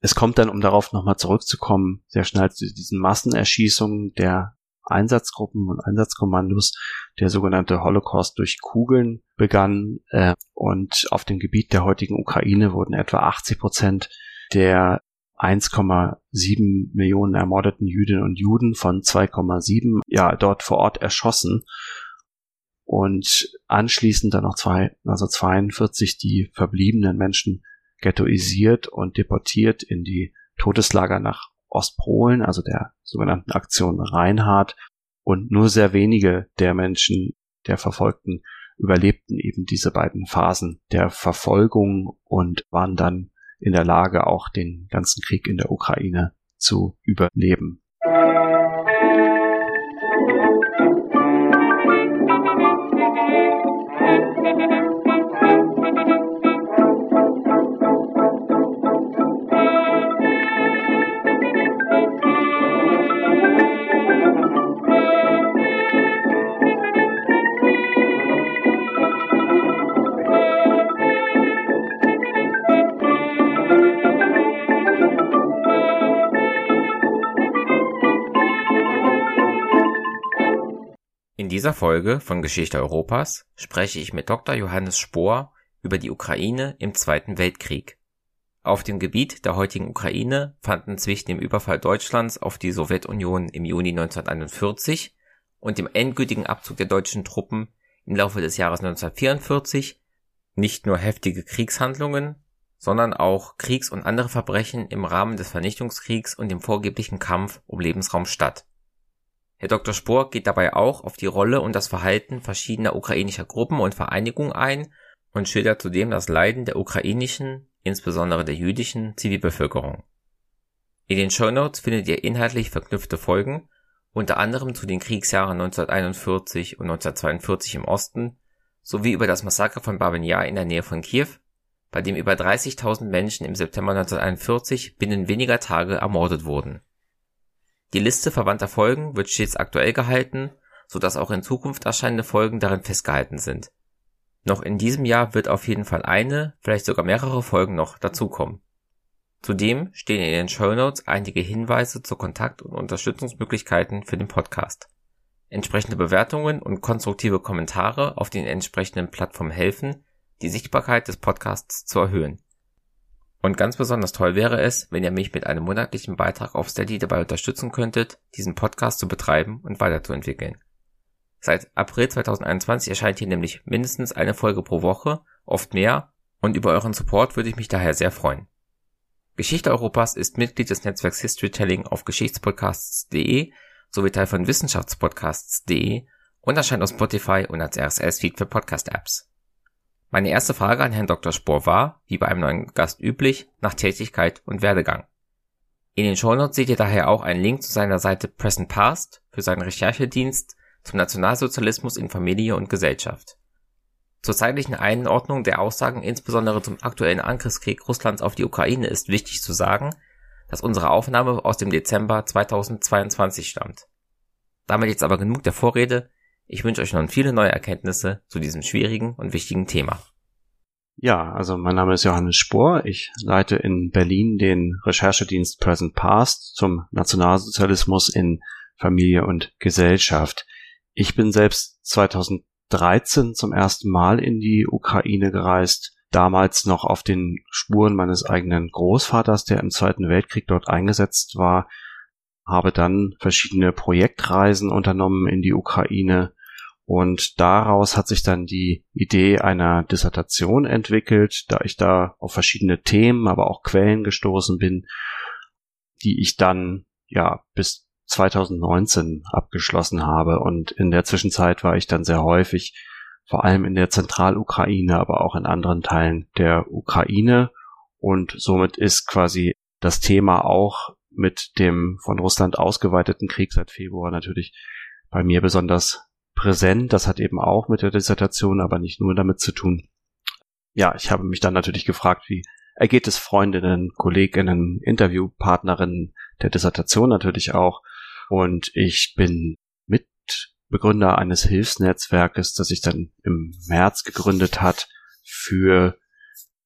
es kommt dann, um darauf nochmal zurückzukommen, sehr schnell zu diesen Massenerschießungen der Einsatzgruppen und Einsatzkommandos. Der sogenannte Holocaust durch Kugeln begann äh, und auf dem Gebiet der heutigen Ukraine wurden etwa 80 Prozent der 1,7 Millionen ermordeten Jüdinnen und Juden von 2,7 ja dort vor Ort erschossen und anschließend dann noch zwei, also 42 die verbliebenen Menschen ghettoisiert und deportiert in die Todeslager nach Ostpolen, also der sogenannten Aktion Reinhardt. Und nur sehr wenige der Menschen, der Verfolgten, überlebten eben diese beiden Phasen der Verfolgung und waren dann in der Lage, auch den ganzen Krieg in der Ukraine zu überleben. Dieser Folge von Geschichte Europas spreche ich mit Dr. Johannes Spohr über die Ukraine im Zweiten Weltkrieg. Auf dem Gebiet der heutigen Ukraine fanden zwischen dem Überfall Deutschlands auf die Sowjetunion im Juni 1941 und dem endgültigen Abzug der deutschen Truppen im Laufe des Jahres 1944 nicht nur heftige Kriegshandlungen, sondern auch Kriegs- und andere Verbrechen im Rahmen des Vernichtungskriegs und dem vorgeblichen Kampf um Lebensraum statt Herr Dr. Spohr geht dabei auch auf die Rolle und das Verhalten verschiedener ukrainischer Gruppen und Vereinigungen ein und schildert zudem das Leiden der ukrainischen, insbesondere der jüdischen Zivilbevölkerung. In den Shownotes findet ihr inhaltlich verknüpfte Folgen, unter anderem zu den Kriegsjahren 1941 und 1942 im Osten, sowie über das Massaker von Babin Yar in der Nähe von Kiew, bei dem über 30.000 Menschen im September 1941 binnen weniger Tage ermordet wurden die Liste verwandter Folgen wird stets aktuell gehalten, so dass auch in Zukunft erscheinende Folgen darin festgehalten sind. Noch in diesem Jahr wird auf jeden Fall eine, vielleicht sogar mehrere Folgen noch dazukommen. Zudem stehen in den Show Notes einige Hinweise zu Kontakt- und Unterstützungsmöglichkeiten für den Podcast. Entsprechende Bewertungen und konstruktive Kommentare auf den entsprechenden Plattformen helfen, die Sichtbarkeit des Podcasts zu erhöhen. Und ganz besonders toll wäre es, wenn ihr mich mit einem monatlichen Beitrag auf Steady dabei unterstützen könntet, diesen Podcast zu betreiben und weiterzuentwickeln. Seit April 2021 erscheint hier nämlich mindestens eine Folge pro Woche, oft mehr, und über euren Support würde ich mich daher sehr freuen. Geschichte Europas ist Mitglied des Netzwerks Historytelling auf geschichtspodcasts.de sowie Teil von wissenschaftspodcasts.de und erscheint auf Spotify und als RSS-Feed für Podcast-Apps. Meine erste Frage an Herrn Dr. Spohr war, wie bei einem neuen Gast üblich, nach Tätigkeit und Werdegang. In den Shownotes seht ihr daher auch einen Link zu seiner Seite Present Past für seinen Recherchedienst zum Nationalsozialismus in Familie und Gesellschaft. Zur zeitlichen Einordnung der Aussagen insbesondere zum aktuellen Angriffskrieg Russlands auf die Ukraine ist wichtig zu sagen, dass unsere Aufnahme aus dem Dezember 2022 stammt. Damit jetzt aber genug der Vorrede, ich wünsche euch nun viele neue Erkenntnisse zu diesem schwierigen und wichtigen Thema. Ja, also mein Name ist Johannes Spohr. Ich leite in Berlin den Recherchedienst Present Past zum Nationalsozialismus in Familie und Gesellschaft. Ich bin selbst 2013 zum ersten Mal in die Ukraine gereist, damals noch auf den Spuren meines eigenen Großvaters, der im Zweiten Weltkrieg dort eingesetzt war, habe dann verschiedene Projektreisen unternommen in die Ukraine, und daraus hat sich dann die Idee einer Dissertation entwickelt, da ich da auf verschiedene Themen, aber auch Quellen gestoßen bin, die ich dann ja bis 2019 abgeschlossen habe. Und in der Zwischenzeit war ich dann sehr häufig, vor allem in der Zentralukraine, aber auch in anderen Teilen der Ukraine. Und somit ist quasi das Thema auch mit dem von Russland ausgeweiteten Krieg seit Februar natürlich bei mir besonders präsent. Das hat eben auch mit der Dissertation, aber nicht nur damit zu tun. Ja, ich habe mich dann natürlich gefragt, wie ergeht es Freundinnen, Kolleginnen, Interviewpartnerinnen der Dissertation natürlich auch. Und ich bin Mitbegründer eines Hilfsnetzwerkes, das sich dann im März gegründet hat für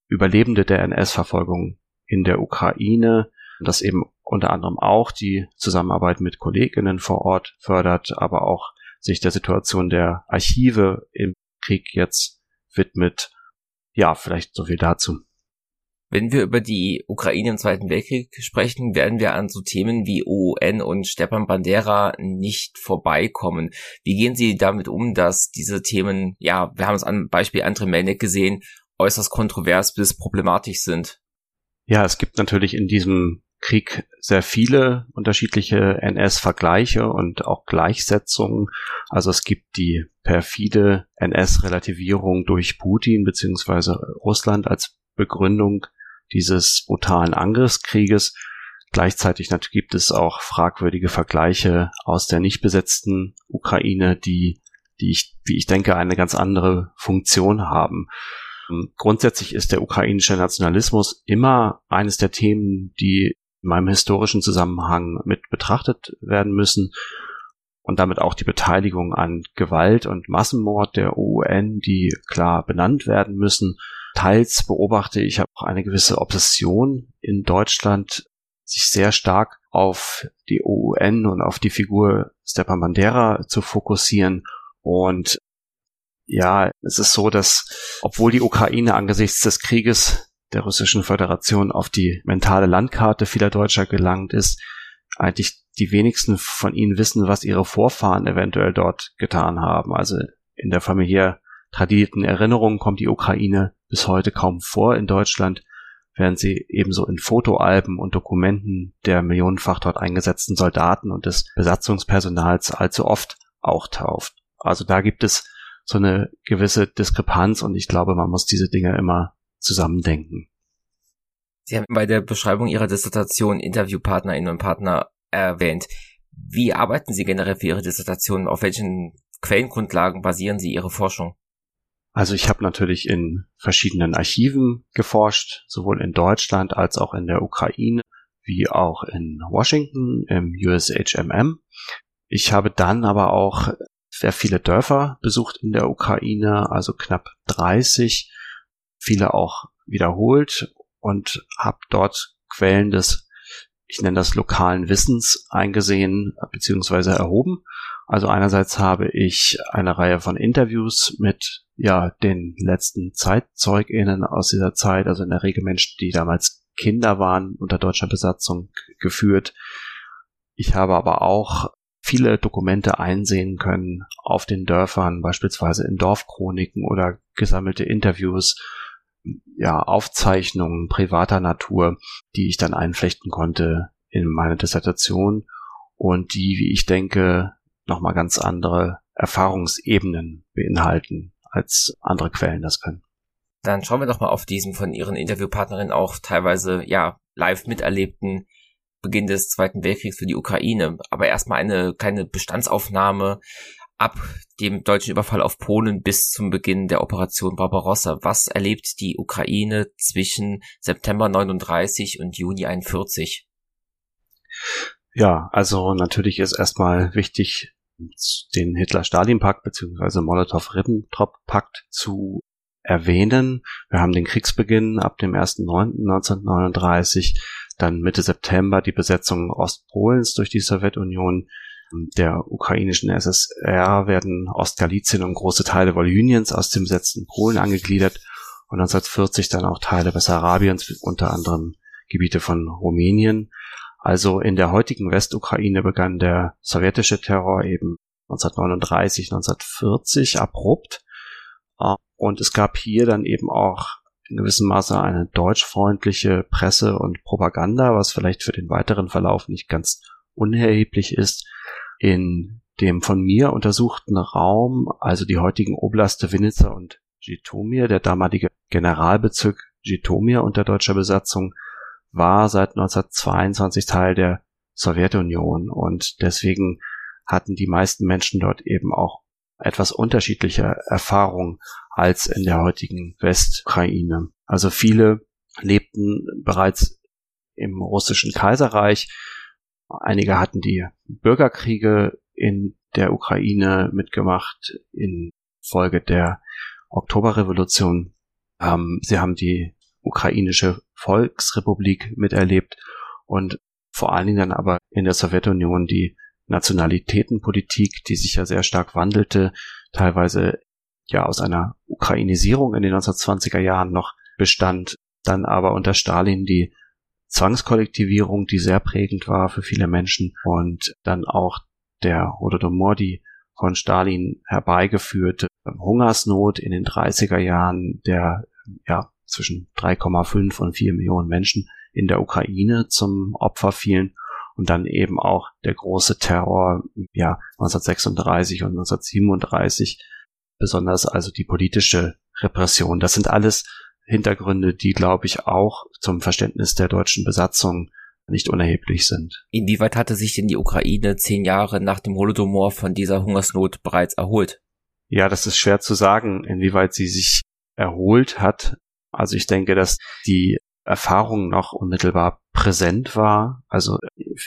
Überlebende der NS-Verfolgung in der Ukraine, das eben unter anderem auch die Zusammenarbeit mit Kolleginnen vor Ort fördert, aber auch sich der Situation der Archive im Krieg jetzt widmet. Ja, vielleicht so viel dazu. Wenn wir über die Ukraine im Zweiten Weltkrieg sprechen, werden wir an so Themen wie OUN und Stepan Bandera nicht vorbeikommen. Wie gehen Sie damit um, dass diese Themen, ja, wir haben es am Beispiel Andre Melnik gesehen, äußerst kontrovers bis problematisch sind? Ja, es gibt natürlich in diesem Krieg sehr viele unterschiedliche NS-Vergleiche und auch Gleichsetzungen. Also es gibt die perfide NS-Relativierung durch Putin beziehungsweise Russland als Begründung dieses brutalen Angriffskrieges. Gleichzeitig gibt es auch fragwürdige Vergleiche aus der nicht besetzten Ukraine, die, die ich, wie ich denke, eine ganz andere Funktion haben. Grundsätzlich ist der ukrainische Nationalismus immer eines der Themen, die in meinem historischen Zusammenhang mit betrachtet werden müssen und damit auch die Beteiligung an Gewalt und Massenmord der UN, die klar benannt werden müssen. Teils beobachte ich auch eine gewisse Obsession in Deutschland, sich sehr stark auf die UN und auf die Figur Stepan Bandera zu fokussieren. Und ja, es ist so, dass obwohl die Ukraine angesichts des Krieges der russischen Föderation auf die mentale Landkarte vieler Deutscher gelangt ist, eigentlich die wenigsten von ihnen wissen, was ihre Vorfahren eventuell dort getan haben. Also in der familiär tradierten Erinnerung kommt die Ukraine bis heute kaum vor in Deutschland, während sie ebenso in Fotoalben und Dokumenten der millionenfach dort eingesetzten Soldaten und des Besatzungspersonals allzu oft auch tauft. Also da gibt es so eine gewisse Diskrepanz und ich glaube, man muss diese Dinge immer zusammendenken. Sie haben bei der Beschreibung Ihrer Dissertation Interviewpartnerinnen und Partner erwähnt. Wie arbeiten Sie generell für Ihre Dissertation? Auf welchen Quellengrundlagen basieren Sie Ihre Forschung? Also ich habe natürlich in verschiedenen Archiven geforscht, sowohl in Deutschland als auch in der Ukraine, wie auch in Washington im USHMM. Ich habe dann aber auch sehr viele Dörfer besucht in der Ukraine, also knapp 30, viele auch wiederholt und habe dort Quellen des, ich nenne das lokalen Wissens eingesehen bzw. erhoben. Also einerseits habe ich eine Reihe von Interviews mit ja den letzten ZeitzeugInnen aus dieser Zeit, also in der Regel Menschen, die damals Kinder waren unter deutscher Besatzung geführt. Ich habe aber auch viele Dokumente einsehen können auf den Dörfern, beispielsweise in Dorfchroniken oder gesammelte Interviews ja, Aufzeichnungen privater Natur, die ich dann einflechten konnte in meine Dissertation und die, wie ich denke, nochmal ganz andere Erfahrungsebenen beinhalten, als andere Quellen das können. Dann schauen wir doch mal auf diesen von Ihren Interviewpartnerinnen auch teilweise, ja, live miterlebten Beginn des Zweiten Weltkriegs für die Ukraine. Aber erstmal eine kleine Bestandsaufnahme ab dem deutschen Überfall auf Polen bis zum Beginn der Operation Barbarossa. Was erlebt die Ukraine zwischen September 39 und Juni 41? Ja, also natürlich ist erstmal wichtig, den Hitler-Stalin-Pakt bzw. Molotow-Ribbentrop-Pakt zu erwähnen. Wir haben den Kriegsbeginn ab dem 1.9.1939, dann Mitte September die Besetzung Ostpolens durch die Sowjetunion, der ukrainischen SSR werden Ostgalizien und große Teile Wolhyniens aus dem besetzten Polen angegliedert und 1940 dann auch Teile Bessarabiens, unter anderem Gebiete von Rumänien. Also in der heutigen Westukraine begann der sowjetische Terror eben 1939, 1940 abrupt. Und es gab hier dann eben auch in gewissem Maße eine deutschfreundliche Presse und Propaganda, was vielleicht für den weiteren Verlauf nicht ganz unerheblich ist in dem von mir untersuchten Raum, also die heutigen Oblaste Vinica und Jitomir, der damalige Generalbezirk Jitomir unter deutscher Besatzung, war seit 1922 Teil der Sowjetunion und deswegen hatten die meisten Menschen dort eben auch etwas unterschiedliche Erfahrungen als in der heutigen Westukraine. Also viele lebten bereits im russischen Kaiserreich, Einige hatten die Bürgerkriege in der Ukraine mitgemacht in Folge der Oktoberrevolution. Ähm, sie haben die ukrainische Volksrepublik miterlebt und vor allen Dingen dann aber in der Sowjetunion die Nationalitätenpolitik, die sich ja sehr stark wandelte, teilweise ja aus einer Ukrainisierung in den 1920er Jahren noch bestand, dann aber unter Stalin die Zwangskollektivierung, die sehr prägend war für viele Menschen und dann auch der Holodomor, die von Stalin herbeigeführte Hungersnot in den 30er Jahren, der ja zwischen 3,5 und 4 Millionen Menschen in der Ukraine zum Opfer fielen und dann eben auch der große Terror ja 1936 und 1937 besonders also die politische Repression. Das sind alles Hintergründe die glaube ich auch zum Verständnis der deutschen Besatzung nicht unerheblich sind. Inwieweit hatte sich denn die Ukraine zehn Jahre nach dem Holodomor von dieser Hungersnot bereits erholt? Ja, das ist schwer zu sagen, inwieweit sie sich erholt hat. Also ich denke, dass die Erfahrung noch unmittelbar präsent war. Also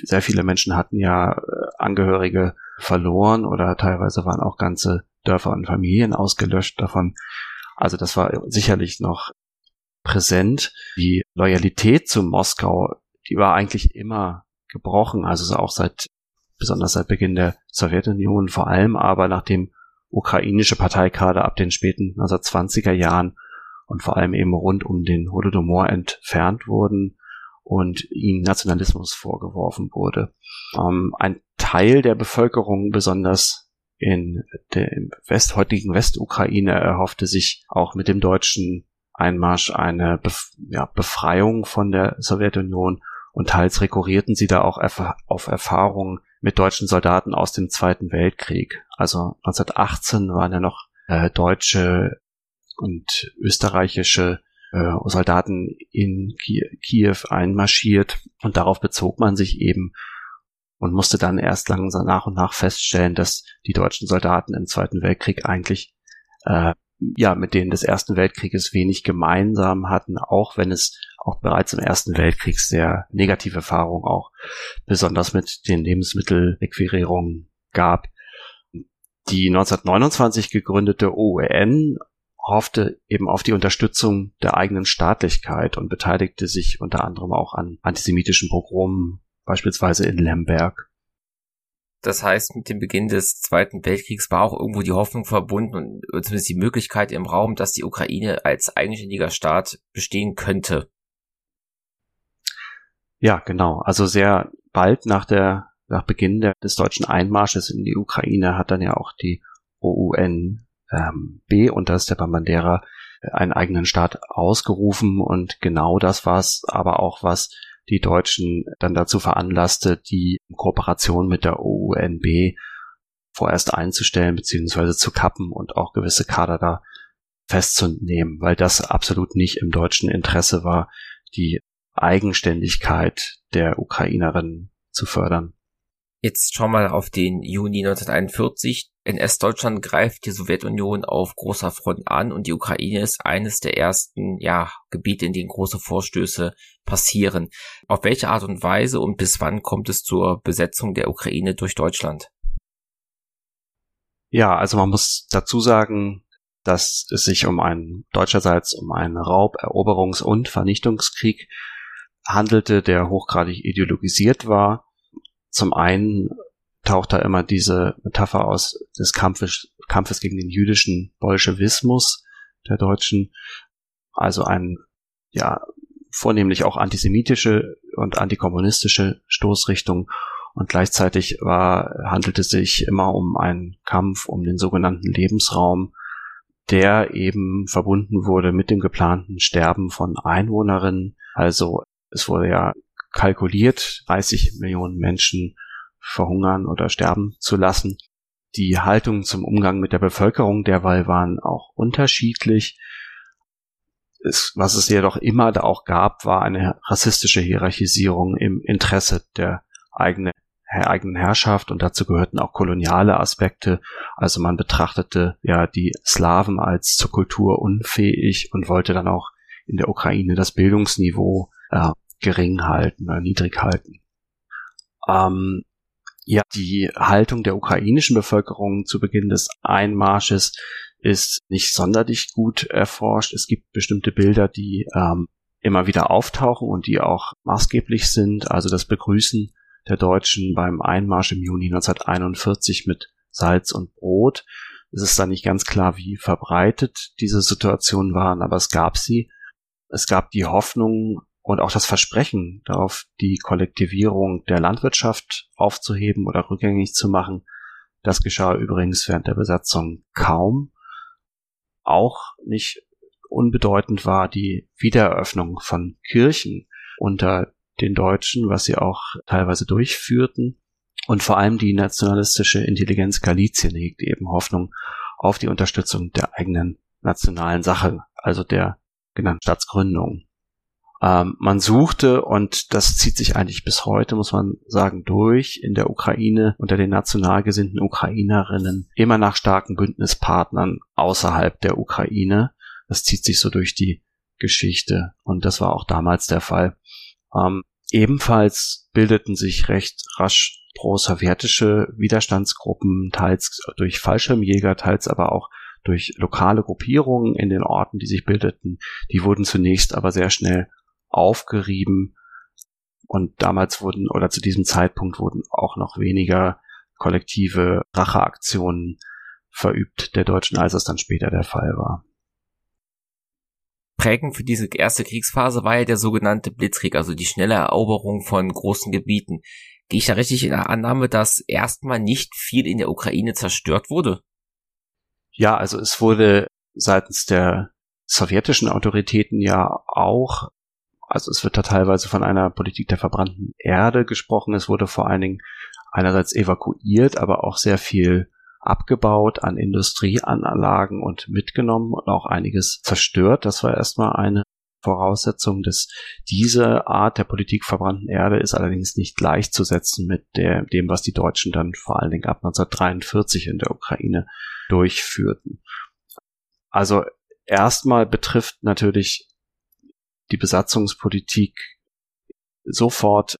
sehr viele Menschen hatten ja äh, Angehörige verloren oder teilweise waren auch ganze Dörfer und Familien ausgelöscht davon. Also das war sicherlich noch präsent. Die Loyalität zu Moskau, die war eigentlich immer gebrochen. Also auch seit, besonders seit Beginn der Sowjetunion vor allem, aber nachdem ukrainische Parteikader ab den späten 1920er Jahren und vor allem eben rund um den Holodomor entfernt wurden und ihnen Nationalismus vorgeworfen wurde. Ähm, ein Teil der Bevölkerung, besonders in der West, heutigen Westukraine, erhoffte sich auch mit dem deutschen Einmarsch eine Bef ja, Befreiung von der Sowjetunion und teils rekurrierten sie da auch auf Erfahrungen mit deutschen Soldaten aus dem Zweiten Weltkrieg. Also 1918 waren ja noch äh, deutsche und österreichische äh, Soldaten in Kiew einmarschiert und darauf bezog man sich eben und musste dann erst langsam nach und nach feststellen, dass die deutschen Soldaten im Zweiten Weltkrieg eigentlich äh, ja mit denen des Ersten Weltkrieges wenig gemeinsam hatten, auch wenn es auch bereits im Ersten Weltkrieg sehr negative Erfahrungen auch besonders mit den Lebensmittelrequirierungen gab. Die 1929 gegründete OEN hoffte eben auf die Unterstützung der eigenen Staatlichkeit und beteiligte sich unter anderem auch an antisemitischen Pogromen, beispielsweise in Lemberg. Das heißt, mit dem Beginn des Zweiten Weltkriegs war auch irgendwo die Hoffnung verbunden und zumindest die Möglichkeit im Raum, dass die Ukraine als eigenständiger Staat bestehen könnte. Ja, genau. Also sehr bald nach der nach Beginn der, des deutschen Einmarsches in die Ukraine hat dann ja auch die OUN ähm, B unter Stepan Bandera äh, einen eigenen Staat ausgerufen und genau das war es aber auch, was die Deutschen dann dazu veranlasste, die Kooperation mit der OUNB vorerst einzustellen bzw. zu kappen und auch gewisse Kader da festzunehmen, weil das absolut nicht im deutschen Interesse war, die Eigenständigkeit der Ukrainerin zu fördern. Jetzt schau mal auf den Juni 1941. NS-Deutschland greift die Sowjetunion auf großer Front an und die Ukraine ist eines der ersten ja, Gebiete, in denen große Vorstöße passieren. Auf welche Art und Weise und bis wann kommt es zur Besetzung der Ukraine durch Deutschland? Ja, also man muss dazu sagen, dass es sich um einen deutscherseits um einen Raub-, Eroberungs- und Vernichtungskrieg handelte, der hochgradig ideologisiert war zum einen taucht da immer diese Metapher aus des Kampfes, Kampfes gegen den jüdischen Bolschewismus der Deutschen, also ein, ja, vornehmlich auch antisemitische und antikommunistische Stoßrichtung und gleichzeitig war, handelte es sich immer um einen Kampf um den sogenannten Lebensraum, der eben verbunden wurde mit dem geplanten Sterben von Einwohnerinnen. Also es wurde ja kalkuliert, 30 Millionen Menschen verhungern oder sterben zu lassen. Die Haltung zum Umgang mit der Bevölkerung derweil waren auch unterschiedlich. Es, was es jedoch immer da auch gab, war eine rassistische Hierarchisierung im Interesse der eigenen, eigenen Herrschaft und dazu gehörten auch koloniale Aspekte. Also man betrachtete ja die Slawen als zur Kultur unfähig und wollte dann auch in der Ukraine das Bildungsniveau äh, gering halten oder niedrig halten. Ähm, ja, die Haltung der ukrainischen Bevölkerung zu Beginn des Einmarsches ist nicht sonderlich gut erforscht. Es gibt bestimmte Bilder, die ähm, immer wieder auftauchen und die auch maßgeblich sind. Also das Begrüßen der Deutschen beim Einmarsch im Juni 1941 mit Salz und Brot. Es ist da nicht ganz klar, wie verbreitet diese Situationen waren, aber es gab sie. Es gab die Hoffnung und auch das Versprechen darauf, die Kollektivierung der Landwirtschaft aufzuheben oder rückgängig zu machen. Das geschah übrigens während der Besatzung kaum. Auch nicht unbedeutend war die Wiedereröffnung von Kirchen unter den Deutschen, was sie auch teilweise durchführten. Und vor allem die nationalistische Intelligenz Galizien hegt eben Hoffnung auf die Unterstützung der eigenen nationalen Sache, also der genannten Staatsgründung. Ähm, man suchte, und das zieht sich eigentlich bis heute, muss man sagen, durch in der Ukraine unter den national gesinnten Ukrainerinnen immer nach starken Bündnispartnern außerhalb der Ukraine. Das zieht sich so durch die Geschichte und das war auch damals der Fall. Ähm, ebenfalls bildeten sich recht rasch pro-sowjetische Widerstandsgruppen, teils durch Fallschirmjäger, teils aber auch durch lokale Gruppierungen in den Orten, die sich bildeten. Die wurden zunächst aber sehr schnell aufgerieben und damals wurden oder zu diesem Zeitpunkt wurden auch noch weniger kollektive Racheaktionen verübt der Deutschen, als es dann später der Fall war. Prägend für diese erste Kriegsphase war ja der sogenannte Blitzkrieg, also die schnelle Eroberung von großen Gebieten. Gehe ich da richtig in der Annahme, dass erstmal nicht viel in der Ukraine zerstört wurde? Ja, also es wurde seitens der sowjetischen Autoritäten ja auch, also es wird da teilweise von einer Politik der verbrannten Erde gesprochen. Es wurde vor allen Dingen einerseits evakuiert, aber auch sehr viel abgebaut an Industrieanlagen und mitgenommen und auch einiges zerstört. Das war erstmal eine Voraussetzung, dass diese Art der Politik verbrannten Erde ist allerdings nicht gleichzusetzen mit der, dem, was die Deutschen dann vor allen Dingen ab 1943 in der Ukraine durchführten. Also erstmal betrifft natürlich die Besatzungspolitik sofort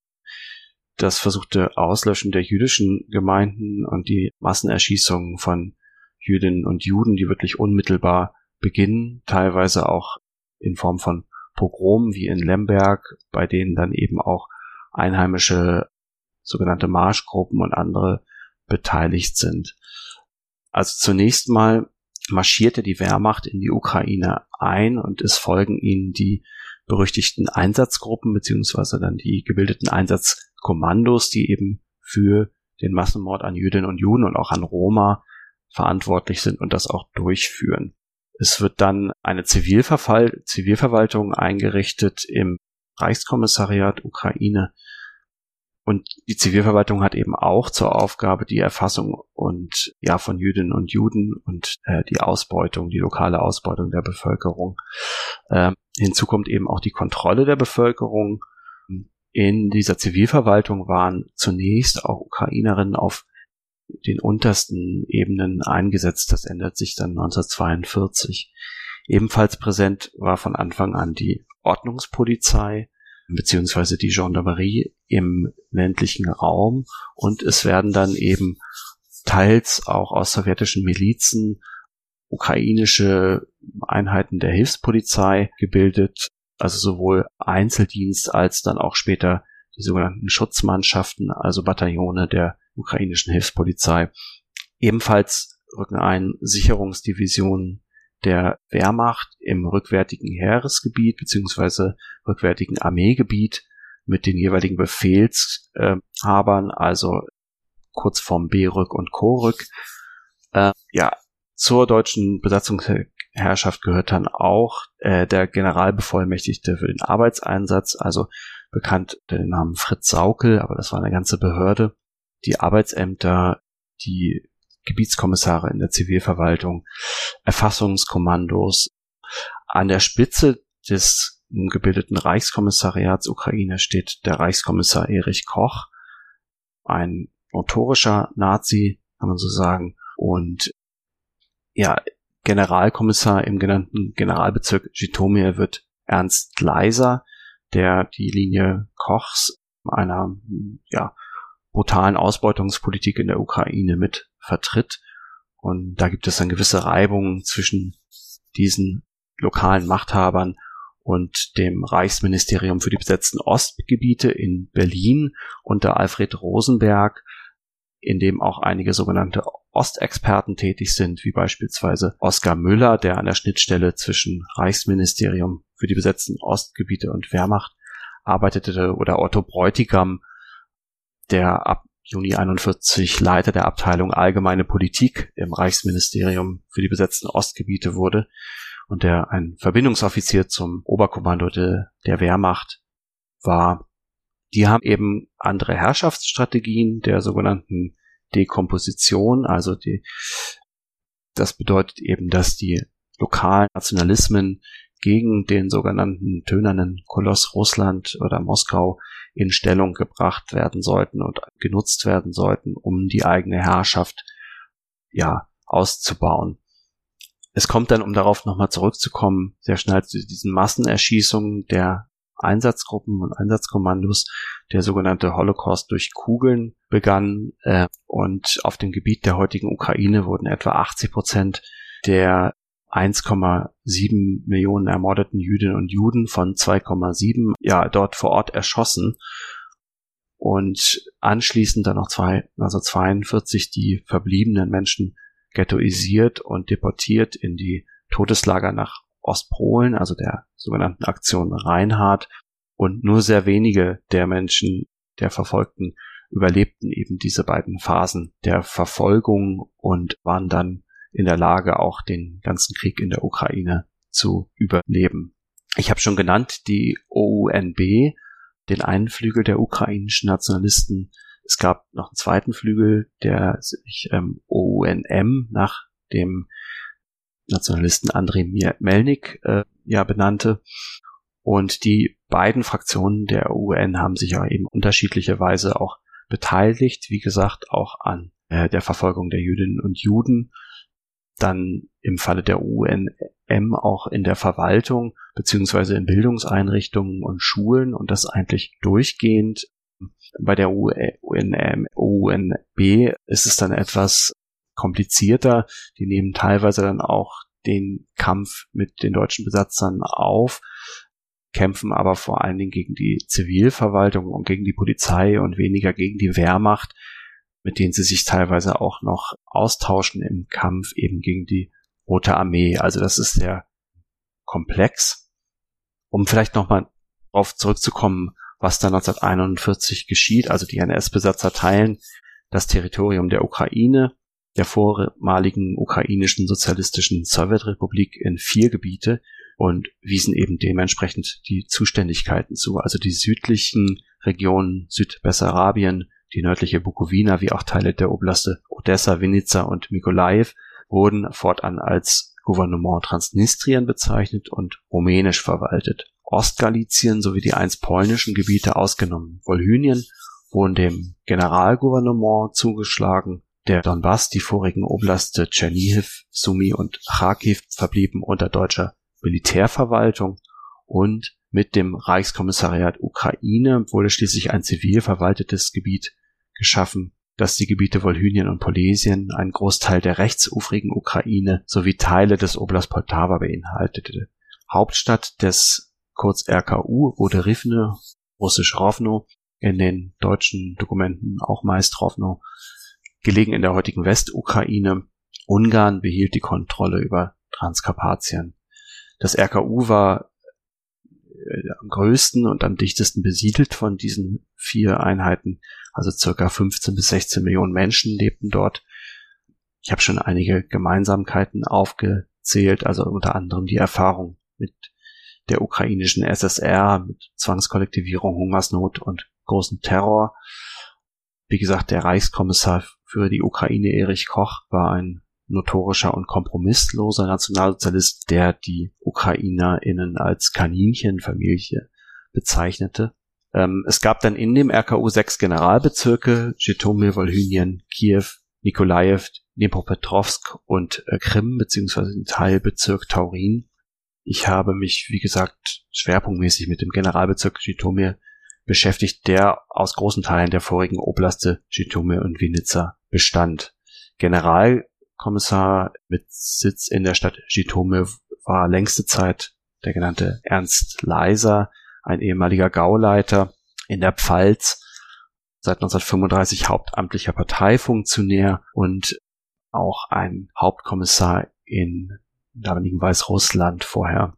das versuchte Auslöschen der jüdischen Gemeinden und die Massenerschießungen von Jüdinnen und Juden, die wirklich unmittelbar beginnen, teilweise auch in Form von Pogromen wie in Lemberg, bei denen dann eben auch einheimische sogenannte Marschgruppen und andere beteiligt sind. Also zunächst mal marschierte die Wehrmacht in die Ukraine ein und es folgen ihnen die berüchtigten Einsatzgruppen beziehungsweise dann die gebildeten Einsatzkommandos, die eben für den Massenmord an Jüdinnen und Juden und auch an Roma verantwortlich sind und das auch durchführen. Es wird dann eine Zivilverfall Zivilverwaltung eingerichtet im Reichskommissariat Ukraine. Und die Zivilverwaltung hat eben auch zur Aufgabe die Erfassung und ja von Jüdinnen und Juden und äh, die Ausbeutung, die lokale Ausbeutung der Bevölkerung. Ähm, hinzu kommt eben auch die Kontrolle der Bevölkerung. In dieser Zivilverwaltung waren zunächst auch Ukrainerinnen auf den untersten Ebenen eingesetzt. Das ändert sich dann 1942. Ebenfalls präsent war von Anfang an die Ordnungspolizei beziehungsweise die Gendarmerie im ländlichen Raum und es werden dann eben teils auch aus sowjetischen Milizen ukrainische Einheiten der Hilfspolizei gebildet, also sowohl Einzeldienst als dann auch später die sogenannten Schutzmannschaften, also Bataillone der ukrainischen Hilfspolizei. Ebenfalls rücken ein Sicherungsdivisionen der Wehrmacht im rückwärtigen Heeresgebiet beziehungsweise rückwärtigen Armeegebiet mit den jeweiligen Befehlshabern, also kurz vorm B-Rück und Co-Rück. Äh, ja, zur deutschen Besatzungsherrschaft gehört dann auch äh, der Generalbevollmächtigte für den Arbeitseinsatz, also bekannt unter dem Namen Fritz Saukel, aber das war eine ganze Behörde. Die Arbeitsämter, die Gebietskommissare in der Zivilverwaltung, Erfassungskommandos. An der Spitze des gebildeten Reichskommissariats Ukraine steht der Reichskommissar Erich Koch, ein notorischer Nazi, kann man so sagen, und ja, Generalkommissar im genannten Generalbezirk Jitomir wird Ernst Leiser, der die Linie Kochs einer ja, brutalen Ausbeutungspolitik in der Ukraine mit vertritt. Und da gibt es dann gewisse Reibungen zwischen diesen lokalen Machthabern und dem Reichsministerium für die besetzten Ostgebiete in Berlin unter Alfred Rosenberg, in dem auch einige sogenannte Ostexperten tätig sind, wie beispielsweise Oskar Müller, der an der Schnittstelle zwischen Reichsministerium für die besetzten Ostgebiete und Wehrmacht arbeitete, oder Otto Bräutigam, der ab Juni 41 Leiter der Abteilung Allgemeine Politik im Reichsministerium für die besetzten Ostgebiete wurde und der ein Verbindungsoffizier zum Oberkommando de, der Wehrmacht war. Die haben eben andere Herrschaftsstrategien der sogenannten Dekomposition, also die, das bedeutet eben, dass die lokalen Nationalismen gegen den sogenannten tönernen Koloss Russland oder Moskau in Stellung gebracht werden sollten und genutzt werden sollten, um die eigene Herrschaft ja auszubauen. Es kommt dann, um darauf nochmal zurückzukommen, sehr schnell zu diesen Massenerschießungen der Einsatzgruppen und Einsatzkommandos. Der sogenannte Holocaust durch Kugeln begann äh, und auf dem Gebiet der heutigen Ukraine wurden etwa 80 Prozent der 1,7 Millionen ermordeten Jüdinnen und Juden von 2,7 ja dort vor Ort erschossen und anschließend dann noch zwei, also 42 die verbliebenen Menschen ghettoisiert und deportiert in die Todeslager nach Ostpolen, also der sogenannten Aktion Reinhardt. Und nur sehr wenige der Menschen, der Verfolgten, überlebten eben diese beiden Phasen der Verfolgung und waren dann in der Lage, auch den ganzen Krieg in der Ukraine zu überleben. Ich habe schon genannt, die OUNB, den einen Flügel der ukrainischen Nationalisten, es gab noch einen zweiten Flügel, der sich ähm, OUNM nach dem Nationalisten Andrei Melnik äh, ja benannte. Und die beiden Fraktionen der UN haben sich ja eben unterschiedliche Weise auch beteiligt, wie gesagt, auch an äh, der Verfolgung der Jüdinnen und Juden, dann im Falle der UNM auch in der Verwaltung beziehungsweise in Bildungseinrichtungen und Schulen und das eigentlich durchgehend bei der UNM, UNB ist es dann etwas komplizierter. Die nehmen teilweise dann auch den Kampf mit den deutschen Besatzern auf, kämpfen aber vor allen Dingen gegen die Zivilverwaltung und gegen die Polizei und weniger gegen die Wehrmacht, mit denen sie sich teilweise auch noch austauschen im Kampf eben gegen die Rote Armee. Also das ist sehr komplex. Um vielleicht nochmal darauf zurückzukommen, was da 1941 geschieht. Also die NS-Besatzer teilen das Territorium der Ukraine, der vormaligen ukrainischen sozialistischen Sowjetrepublik in vier Gebiete und wiesen eben dementsprechend die Zuständigkeiten zu. Also die südlichen Regionen Südbessarabien, die nördliche Bukowina wie auch Teile der Oblaste Odessa, Vinica und Mikolaev wurden fortan als Gouvernement Transnistrien bezeichnet und rumänisch verwaltet. Ostgalizien sowie die einst polnischen Gebiete ausgenommen. Wolhynien wurden dem Generalgouvernement zugeschlagen. Der Donbass, die vorigen Oblaste Tschernihiv, Sumi und Kharkiv verblieben unter deutscher Militärverwaltung und mit dem Reichskommissariat Ukraine wurde schließlich ein zivil verwaltetes Gebiet geschaffen, das die Gebiete Wolhynien und Polesien, einen Großteil der rechtsufrigen Ukraine sowie Teile des Oblast Poltava beinhaltete. Hauptstadt des kurz RKU, wurde Rivne, russisch Rovno, in den deutschen Dokumenten auch meist Rovno, gelegen in der heutigen Westukraine. Ungarn behielt die Kontrolle über Transkarpatien. Das RKU war äh, am größten und am dichtesten besiedelt von diesen vier Einheiten. Also circa 15 bis 16 Millionen Menschen lebten dort. Ich habe schon einige Gemeinsamkeiten aufgezählt, also unter anderem die Erfahrung mit der ukrainischen SSR mit Zwangskollektivierung, Hungersnot und großen Terror. Wie gesagt, der Reichskommissar für die Ukraine Erich Koch war ein notorischer und kompromissloser Nationalsozialist, der die UkrainerInnen als Kaninchenfamilie bezeichnete. Ähm, es gab dann in dem RKU sechs Generalbezirke, Jitomir, Wolhynien, Kiew, Nikolajew, Dnipropetrovsk und äh, Krim, beziehungsweise den Teilbezirk Taurin. Ich habe mich, wie gesagt, schwerpunktmäßig mit dem Generalbezirk Jitomir beschäftigt, der aus großen Teilen der vorigen Oblaste Jitomir und Vinica bestand. Generalkommissar mit Sitz in der Stadt Jitomir war längste Zeit der genannte Ernst Leiser, ein ehemaliger Gauleiter in der Pfalz, seit 1935 hauptamtlicher Parteifunktionär und auch ein Hauptkommissar in damaligen Weißrussland vorher.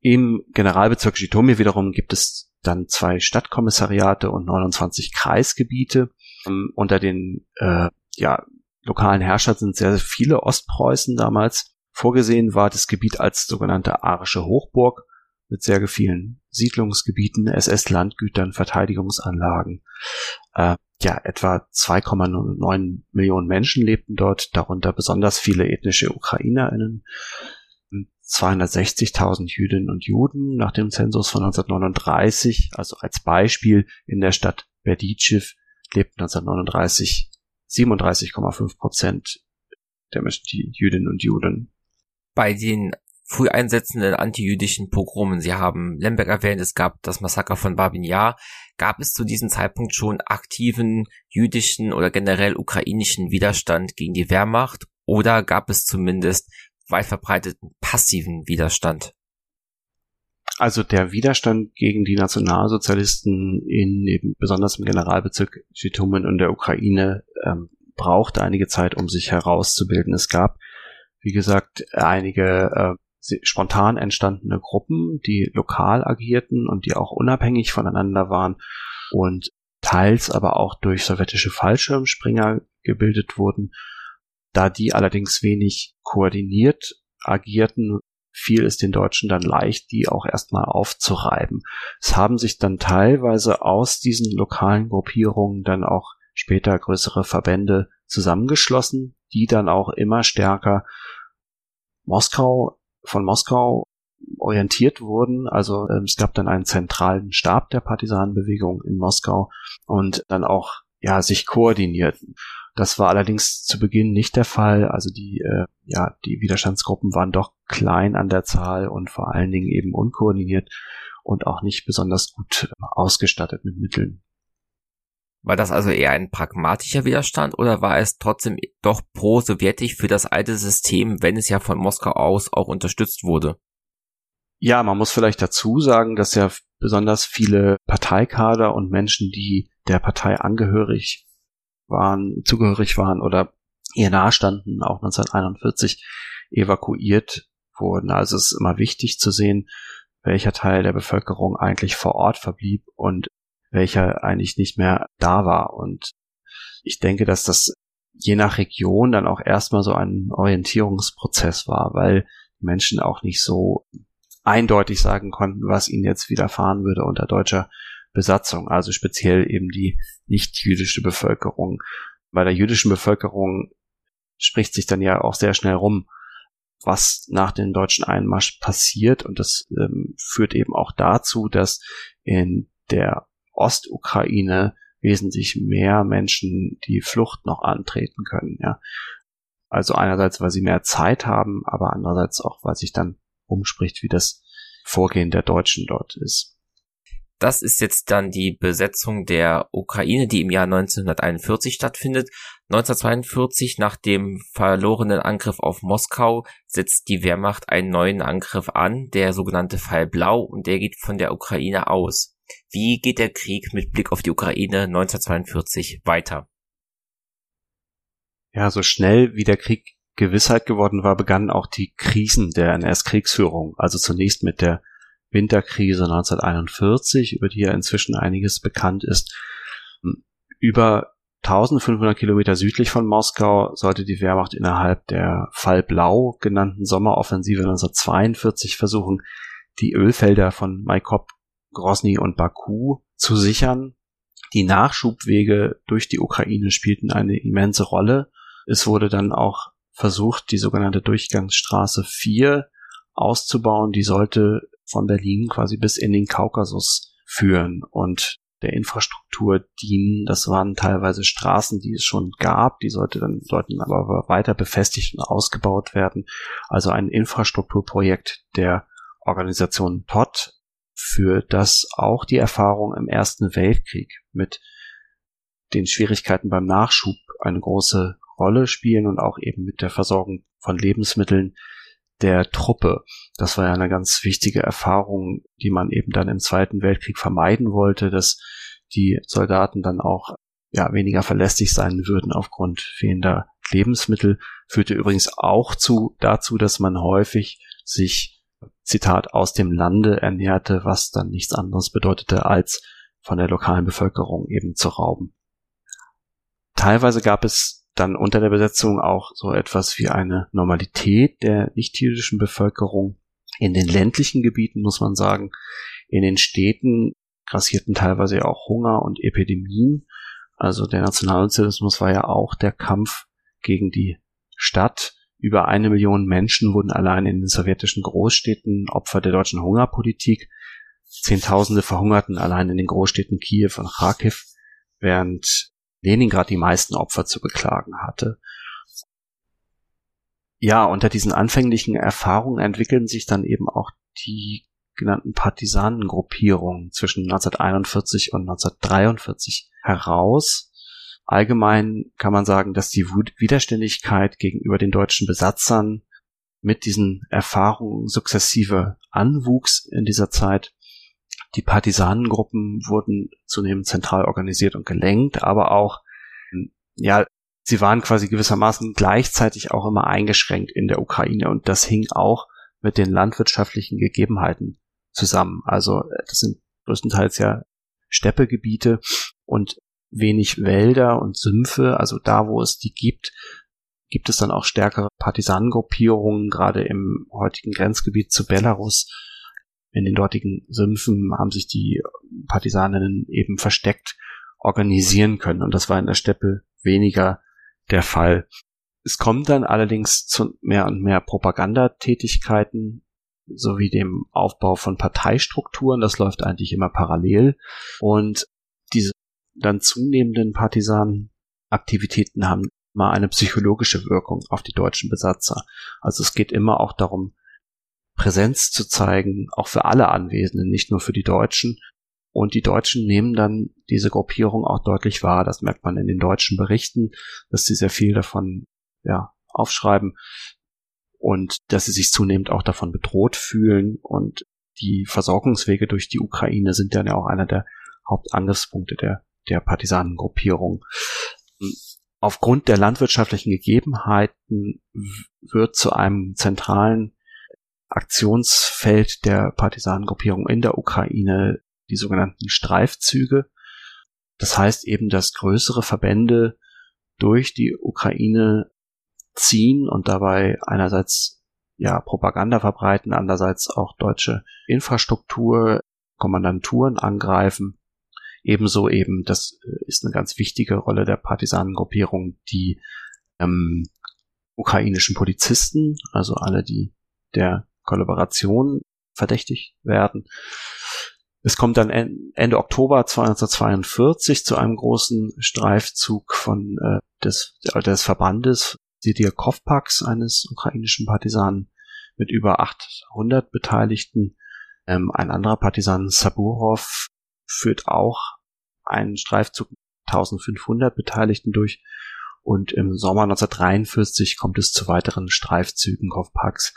Im Generalbezirk Jitomir wiederum gibt es dann zwei Stadtkommissariate und 29 Kreisgebiete. Ähm, unter den äh, ja, lokalen Herrschern sind sehr, sehr viele Ostpreußen damals. Vorgesehen war das Gebiet als sogenannte arische Hochburg mit sehr vielen Siedlungsgebieten, SS-Landgütern, Verteidigungsanlagen. Äh, ja, etwa 2,9 Millionen Menschen lebten dort, darunter besonders viele ethnische UkrainerInnen, 260.000 Jüdinnen und Juden nach dem Zensus von 1939, also als Beispiel in der Stadt Berdichev lebten 1939 37,5 Prozent der Menschen, die Jüdinnen und Juden. Bei den früh einsetzenden antijüdischen Pogromen, Sie haben Lemberg erwähnt, es gab das Massaker von Babin Yar, gab es zu diesem Zeitpunkt schon aktiven jüdischen oder generell ukrainischen Widerstand gegen die Wehrmacht oder gab es zumindest weit verbreiteten passiven Widerstand? Also der Widerstand gegen die Nationalsozialisten in eben besonders im Generalbezirk Schitumen und der Ukraine ähm, brauchte einige Zeit, um sich herauszubilden. Es gab, wie gesagt, einige äh, spontan entstandene Gruppen, die lokal agierten und die auch unabhängig voneinander waren und teils aber auch durch sowjetische Fallschirmspringer gebildet wurden. Da die allerdings wenig koordiniert agierten, fiel es den Deutschen dann leicht, die auch erstmal aufzureiben. Es haben sich dann teilweise aus diesen lokalen Gruppierungen dann auch später größere Verbände zusammengeschlossen, die dann auch immer stärker Moskau, von Moskau orientiert wurden. Also ähm, es gab dann einen zentralen Stab der Partisanenbewegung in Moskau und dann auch ja sich koordinierten. Das war allerdings zu Beginn nicht der Fall. Also die, äh, ja, die Widerstandsgruppen waren doch klein an der Zahl und vor allen Dingen eben unkoordiniert und auch nicht besonders gut äh, ausgestattet mit Mitteln. War das also eher ein pragmatischer Widerstand oder war es trotzdem doch pro-sowjetisch für das alte System, wenn es ja von Moskau aus auch unterstützt wurde? Ja, man muss vielleicht dazu sagen, dass ja besonders viele Parteikader und Menschen, die der Partei angehörig waren, zugehörig waren oder ihr nahestanden, auch 1941 evakuiert wurden. Also es ist immer wichtig zu sehen, welcher Teil der Bevölkerung eigentlich vor Ort verblieb und welcher eigentlich nicht mehr da war. Und ich denke, dass das je nach Region dann auch erstmal so ein Orientierungsprozess war, weil Menschen auch nicht so eindeutig sagen konnten, was ihnen jetzt widerfahren würde unter deutscher Besatzung, also speziell eben die nicht-jüdische Bevölkerung. Bei der jüdischen Bevölkerung spricht sich dann ja auch sehr schnell rum, was nach dem deutschen Einmarsch passiert und das ähm, führt eben auch dazu, dass in der Ostukraine wesentlich mehr Menschen die Flucht noch antreten können, ja. Also einerseits, weil sie mehr Zeit haben, aber andererseits auch, weil sich dann umspricht, wie das Vorgehen der Deutschen dort ist. Das ist jetzt dann die Besetzung der Ukraine, die im Jahr 1941 stattfindet. 1942, nach dem verlorenen Angriff auf Moskau, setzt die Wehrmacht einen neuen Angriff an, der sogenannte Fall Blau, und der geht von der Ukraine aus. Wie geht der Krieg mit Blick auf die Ukraine 1942 weiter? Ja, so schnell wie der Krieg Gewissheit geworden war, begannen auch die Krisen der NS-Kriegsführung. Also zunächst mit der Winterkrise 1941, über die ja inzwischen einiges bekannt ist. Über 1500 Kilometer südlich von Moskau sollte die Wehrmacht innerhalb der Fall Blau genannten Sommeroffensive 1942 versuchen, die Ölfelder von Maikop, Grosny und Baku zu sichern. Die Nachschubwege durch die Ukraine spielten eine immense Rolle. Es wurde dann auch versucht, die sogenannte Durchgangsstraße 4 auszubauen. Die sollte von Berlin quasi bis in den Kaukasus führen und der Infrastruktur dienen. Das waren teilweise Straßen, die es schon gab, die sollte dann, sollten aber weiter befestigt und ausgebaut werden. Also ein Infrastrukturprojekt der Organisation TOT, für das auch die Erfahrung im Ersten Weltkrieg mit den Schwierigkeiten beim Nachschub eine große Rolle spielen und auch eben mit der Versorgung von Lebensmitteln der Truppe. Das war ja eine ganz wichtige Erfahrung, die man eben dann im Zweiten Weltkrieg vermeiden wollte, dass die Soldaten dann auch ja, weniger verlässlich sein würden aufgrund fehlender Lebensmittel, führte übrigens auch zu, dazu, dass man häufig sich, Zitat, aus dem Lande ernährte, was dann nichts anderes bedeutete, als von der lokalen Bevölkerung eben zu rauben. Teilweise gab es dann unter der Besetzung auch so etwas wie eine Normalität der nicht-jüdischen Bevölkerung. In den ländlichen Gebieten muss man sagen, in den Städten grassierten teilweise auch Hunger und Epidemien. Also der Nationalsozialismus war ja auch der Kampf gegen die Stadt. Über eine Million Menschen wurden allein in den sowjetischen Großstädten Opfer der deutschen Hungerpolitik. Zehntausende verhungerten allein in den Großstädten Kiew und Kharkiv, während Leningrad die meisten Opfer zu beklagen hatte. Ja, unter diesen anfänglichen Erfahrungen entwickeln sich dann eben auch die genannten Partisanengruppierungen zwischen 1941 und 1943 heraus. Allgemein kann man sagen, dass die Widerständigkeit gegenüber den deutschen Besatzern mit diesen Erfahrungen sukzessive anwuchs in dieser Zeit. Die Partisanengruppen wurden zunehmend zentral organisiert und gelenkt, aber auch, ja, sie waren quasi gewissermaßen gleichzeitig auch immer eingeschränkt in der Ukraine und das hing auch mit den landwirtschaftlichen Gegebenheiten zusammen. Also das sind größtenteils ja Steppegebiete und wenig Wälder und Sümpfe, also da, wo es die gibt, gibt es dann auch stärkere Partisanengruppierungen, gerade im heutigen Grenzgebiet zu Belarus in den dortigen Sümpfen haben sich die Partisaninnen eben versteckt organisieren können. Und das war in der Steppe weniger der Fall. Es kommt dann allerdings zu mehr und mehr Propagandatätigkeiten sowie dem Aufbau von Parteistrukturen. Das läuft eigentlich immer parallel. Und diese dann zunehmenden Partisanenaktivitäten haben mal eine psychologische Wirkung auf die deutschen Besatzer. Also es geht immer auch darum, Präsenz zu zeigen, auch für alle Anwesenden, nicht nur für die Deutschen. Und die Deutschen nehmen dann diese Gruppierung auch deutlich wahr. Das merkt man in den deutschen Berichten, dass sie sehr viel davon ja, aufschreiben und dass sie sich zunehmend auch davon bedroht fühlen. Und die Versorgungswege durch die Ukraine sind dann ja auch einer der Hauptangriffspunkte der, der Partisanengruppierung. Aufgrund der landwirtschaftlichen Gegebenheiten wird zu einem zentralen Aktionsfeld der Partisanengruppierung in der Ukraine die sogenannten Streifzüge. Das heißt eben, dass größere Verbände durch die Ukraine ziehen und dabei einerseits ja Propaganda verbreiten, andererseits auch deutsche Infrastruktur, Kommandanturen angreifen. Ebenso eben, das ist eine ganz wichtige Rolle der Partisanengruppierung, die ähm, ukrainischen Polizisten, also alle, die der Kollaboration verdächtigt werden. Es kommt dann Ende Oktober 1942 zu einem großen Streifzug von äh, des, des Verbandes Sidirkov-Paks, eines ukrainischen Partisanen, mit über 800 Beteiligten. Ähm, ein anderer Partisan, Saburov, führt auch einen Streifzug mit 1500 Beteiligten durch. Und im Sommer 1943 kommt es zu weiteren Streifzügen Kovpaks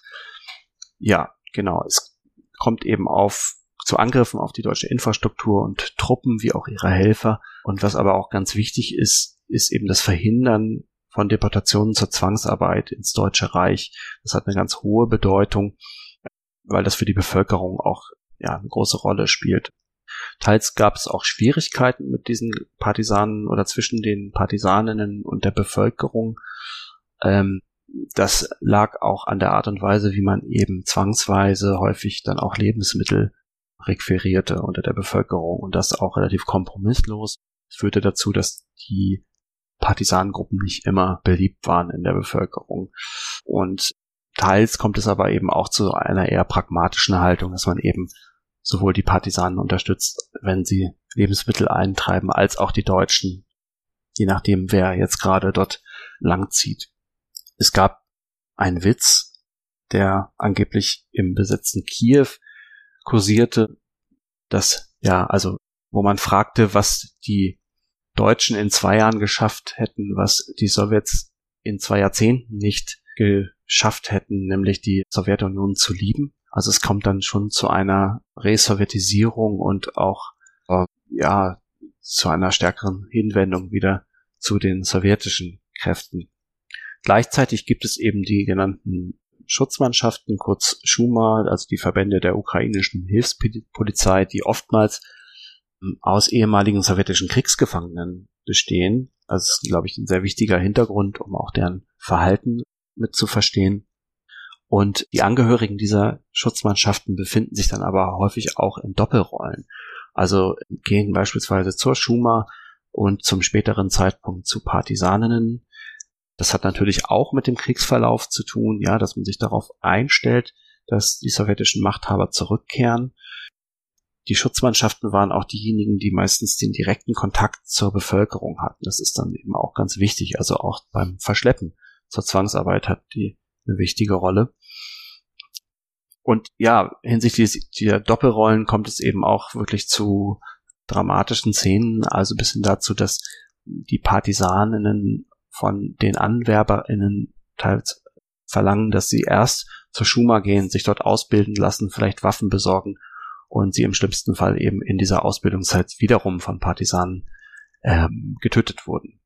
ja, genau, es kommt eben auf zu Angriffen auf die deutsche Infrastruktur und Truppen wie auch ihre Helfer. Und was aber auch ganz wichtig ist, ist eben das Verhindern von Deportationen zur Zwangsarbeit ins Deutsche Reich. Das hat eine ganz hohe Bedeutung, weil das für die Bevölkerung auch ja, eine große Rolle spielt. Teils gab es auch Schwierigkeiten mit diesen Partisanen oder zwischen den Partisaninnen und der Bevölkerung. Ähm, das lag auch an der Art und Weise, wie man eben zwangsweise häufig dann auch Lebensmittel requirierte unter der Bevölkerung und das auch relativ kompromisslos. Das führte dazu, dass die Partisanengruppen nicht immer beliebt waren in der Bevölkerung. Und teils kommt es aber eben auch zu einer eher pragmatischen Haltung, dass man eben sowohl die Partisanen unterstützt, wenn sie Lebensmittel eintreiben, als auch die Deutschen, je nachdem, wer jetzt gerade dort langzieht. Es gab einen Witz, der angeblich im besetzten Kiew kursierte, dass, ja, also, wo man fragte, was die Deutschen in zwei Jahren geschafft hätten, was die Sowjets in zwei Jahrzehnten nicht ge geschafft hätten, nämlich die Sowjetunion zu lieben. Also es kommt dann schon zu einer Resowjetisierung und auch äh, ja zu einer stärkeren Hinwendung wieder zu den sowjetischen Kräften. Gleichzeitig gibt es eben die genannten Schutzmannschaften, kurz Schuma, also die Verbände der ukrainischen Hilfspolizei, die oftmals ähm, aus ehemaligen sowjetischen Kriegsgefangenen bestehen. Also das ist, glaube ich, ein sehr wichtiger Hintergrund, um auch deren Verhalten mit zu verstehen. Und die Angehörigen dieser Schutzmannschaften befinden sich dann aber häufig auch in Doppelrollen. Also gehen beispielsweise zur Schuma und zum späteren Zeitpunkt zu Partisaninnen. Das hat natürlich auch mit dem Kriegsverlauf zu tun, ja, dass man sich darauf einstellt, dass die sowjetischen Machthaber zurückkehren. Die Schutzmannschaften waren auch diejenigen, die meistens den direkten Kontakt zur Bevölkerung hatten. Das ist dann eben auch ganz wichtig. Also auch beim Verschleppen zur Zwangsarbeit hat die eine wichtige Rolle. Und ja, hinsichtlich dieser Doppelrollen kommt es eben auch wirklich zu dramatischen Szenen, also bis hin dazu, dass die Partisaninnen von den AnwerberInnen teils verlangen, dass sie erst zur Schuma gehen, sich dort ausbilden lassen, vielleicht Waffen besorgen und sie im schlimmsten Fall eben in dieser Ausbildungszeit wiederum von Partisanen ähm, getötet wurden.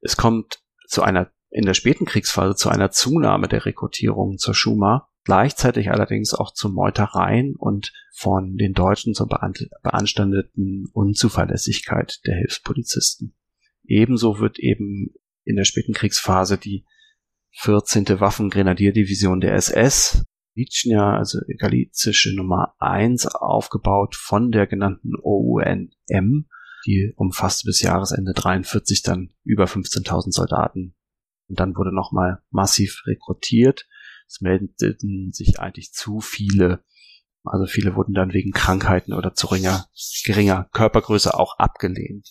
Es kommt zu einer in der späten Kriegsphase zu einer Zunahme der Rekrutierung zur Schuma, gleichzeitig allerdings auch zu Meutereien und von den Deutschen zur beanstandeten Unzuverlässigkeit der Hilfspolizisten. Ebenso wird eben in der späten Kriegsphase die 14. Waffengrenadierdivision der SS, Litschnia, also galizische Nummer 1, aufgebaut von der genannten OUNM, die umfasste bis Jahresende 43 dann über 15.000 Soldaten und dann wurde nochmal massiv rekrutiert. Es meldeten sich eigentlich zu viele. Also viele wurden dann wegen Krankheiten oder zu geringer, geringer Körpergröße auch abgelehnt.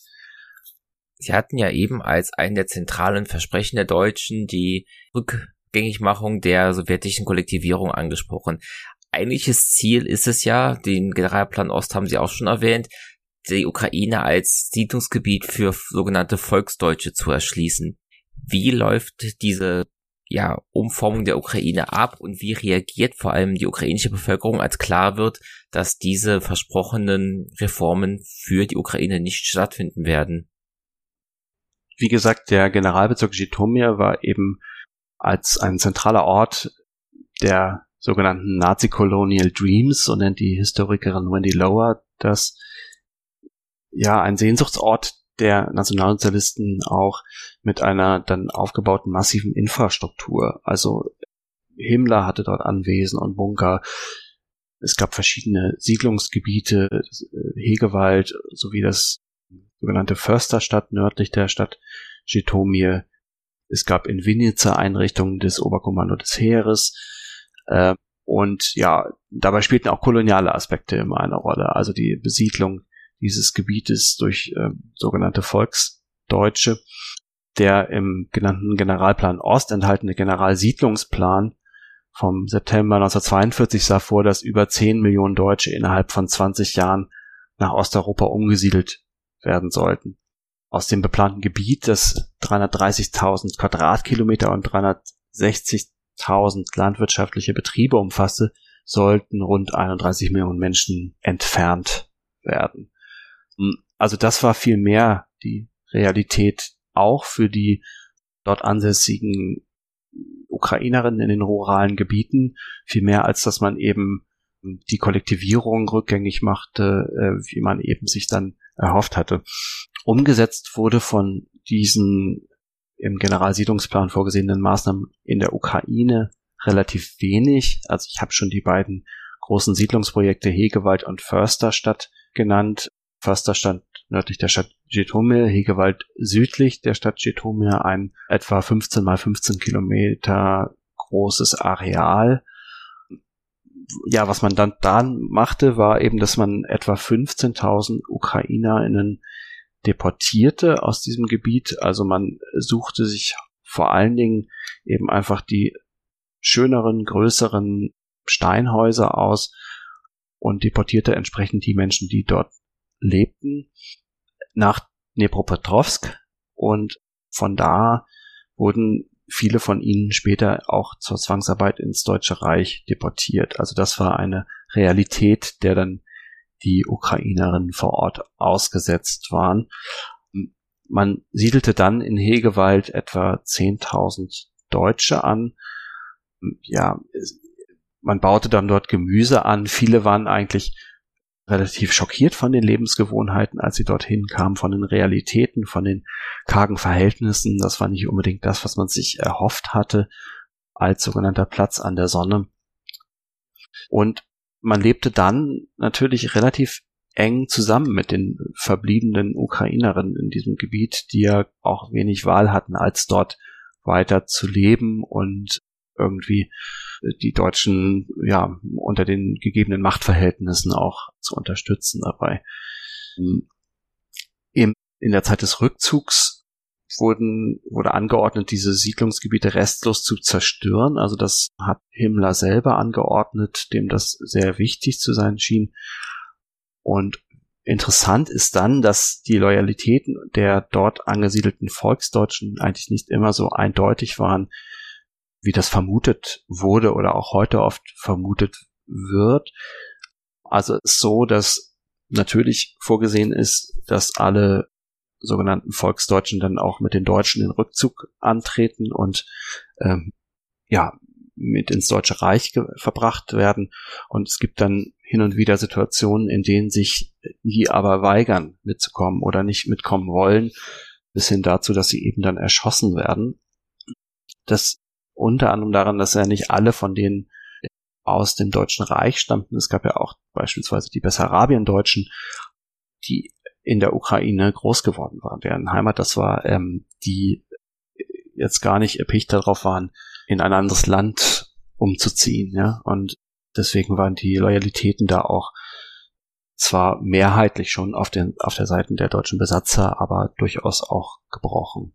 Sie hatten ja eben als einen der zentralen Versprechen der Deutschen die Rückgängigmachung der sowjetischen Kollektivierung angesprochen. Eigentliches Ziel ist es ja, den Generalplan Ost haben Sie auch schon erwähnt, die Ukraine als Siedlungsgebiet für sogenannte Volksdeutsche zu erschließen. Wie läuft diese ja, Umformung der Ukraine ab und wie reagiert vor allem die ukrainische Bevölkerung, als klar wird, dass diese versprochenen Reformen für die Ukraine nicht stattfinden werden? Wie gesagt, der Generalbezirk Jitomir war eben als ein zentraler Ort der sogenannten Nazi-Colonial Dreams, so nennt die Historikerin Wendy Lower das, ja, ein Sehnsuchtsort der Nationalsozialisten auch mit einer dann aufgebauten massiven Infrastruktur. Also Himmler hatte dort Anwesen und Bunker. Es gab verschiedene Siedlungsgebiete, äh, Hegewald sowie das sogenannte Försterstadt nördlich der Stadt Jitomir. Es gab in Vinica Einrichtungen des Oberkommando des Heeres. Äh, und ja, dabei spielten auch koloniale Aspekte immer eine Rolle. Also die Besiedlung dieses Gebietes durch äh, sogenannte Volksdeutsche. Der im genannten Generalplan Ost enthaltene Generalsiedlungsplan vom September 1942 sah vor, dass über 10 Millionen Deutsche innerhalb von 20 Jahren nach Osteuropa umgesiedelt werden sollten. Aus dem beplanten Gebiet, das 330.000 Quadratkilometer und 360.000 landwirtschaftliche Betriebe umfasste, sollten rund 31 Millionen Menschen entfernt werden. Also das war viel mehr die Realität auch für die dort ansässigen Ukrainerinnen in den ruralen Gebieten, viel mehr als dass man eben die Kollektivierung rückgängig machte, äh, wie man eben sich dann erhofft hatte. Umgesetzt wurde von diesen im Generalsiedlungsplan vorgesehenen Maßnahmen in der Ukraine relativ wenig. Also ich habe schon die beiden großen Siedlungsprojekte Hegewald und Försterstadt genannt. Förster stand nördlich der Stadt Jitomir, Hegewald südlich der Stadt Jitomir, ein etwa 15 mal 15 Kilometer großes Areal. Ja, was man dann, dann machte, war eben, dass man etwa 15.000 UkrainerInnen deportierte aus diesem Gebiet. Also man suchte sich vor allen Dingen eben einfach die schöneren, größeren Steinhäuser aus und deportierte entsprechend die Menschen, die dort lebten, nach Dnepropetrovsk und von da wurden viele von ihnen später auch zur Zwangsarbeit ins Deutsche Reich deportiert. Also das war eine Realität, der dann die Ukrainerinnen vor Ort ausgesetzt waren. Man siedelte dann in Hegewald etwa 10.000 Deutsche an. Ja, man baute dann dort Gemüse an. Viele waren eigentlich relativ schockiert von den Lebensgewohnheiten, als sie dorthin kamen, von den Realitäten, von den kargen Verhältnissen. Das war nicht unbedingt das, was man sich erhofft hatte als sogenannter Platz an der Sonne. Und man lebte dann natürlich relativ eng zusammen mit den verbliebenen Ukrainerinnen in diesem Gebiet, die ja auch wenig Wahl hatten, als dort weiter zu leben und irgendwie die Deutschen ja unter den gegebenen Machtverhältnissen auch zu unterstützen dabei. Im, in der Zeit des Rückzugs wurden, wurde angeordnet, diese Siedlungsgebiete restlos zu zerstören. Also das hat Himmler selber angeordnet, dem das sehr wichtig zu sein schien. Und interessant ist dann, dass die Loyalitäten der dort angesiedelten Volksdeutschen eigentlich nicht immer so eindeutig waren, wie das vermutet wurde oder auch heute oft vermutet wird. Also ist so, dass natürlich vorgesehen ist, dass alle sogenannten Volksdeutschen dann auch mit den Deutschen den Rückzug antreten und ähm, ja mit ins Deutsche Reich verbracht werden. Und es gibt dann hin und wieder Situationen, in denen sich die aber weigern mitzukommen oder nicht mitkommen wollen, bis hin dazu, dass sie eben dann erschossen werden. Das unter anderem daran, dass ja nicht alle von denen aus dem Deutschen Reich stammten. Es gab ja auch beispielsweise die Bessarabien-Deutschen, die in der Ukraine groß geworden waren, deren Heimat das war, ähm, die jetzt gar nicht erpicht darauf waren, in ein anderes Land umzuziehen, ja. Und deswegen waren die Loyalitäten da auch zwar mehrheitlich schon auf, den, auf der Seite der deutschen Besatzer, aber durchaus auch gebrochen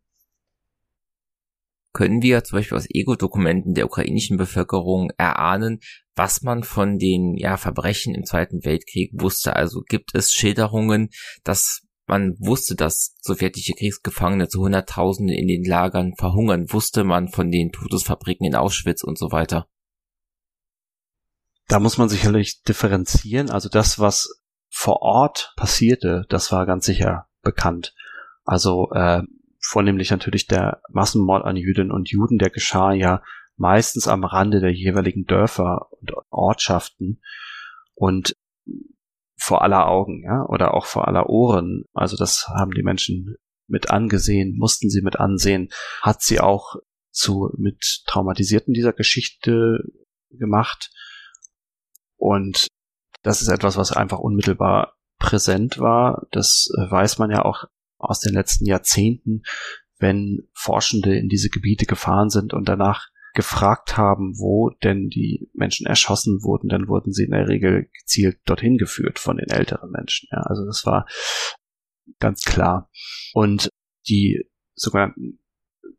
können wir zum Beispiel aus Ego-Dokumenten der ukrainischen Bevölkerung erahnen, was man von den ja, Verbrechen im Zweiten Weltkrieg wusste. Also gibt es Schilderungen, dass man wusste, dass sowjetische Kriegsgefangene zu Hunderttausenden in den Lagern verhungern, wusste man von den Todesfabriken in Auschwitz und so weiter. Da muss man sicherlich differenzieren. Also das, was vor Ort passierte, das war ganz sicher bekannt. Also äh, vornehmlich natürlich der Massenmord an Jüdinnen und Juden, der geschah ja meistens am Rande der jeweiligen Dörfer und Ortschaften und vor aller Augen, ja, oder auch vor aller Ohren. Also das haben die Menschen mit angesehen, mussten sie mit ansehen, hat sie auch zu mit Traumatisierten dieser Geschichte gemacht. Und das ist etwas, was einfach unmittelbar präsent war. Das äh, weiß man ja auch aus den letzten Jahrzehnten, wenn Forschende in diese Gebiete gefahren sind und danach gefragt haben, wo denn die Menschen erschossen wurden, dann wurden sie in der Regel gezielt dorthin geführt von den älteren Menschen. Ja, also das war ganz klar. Und die sogenannten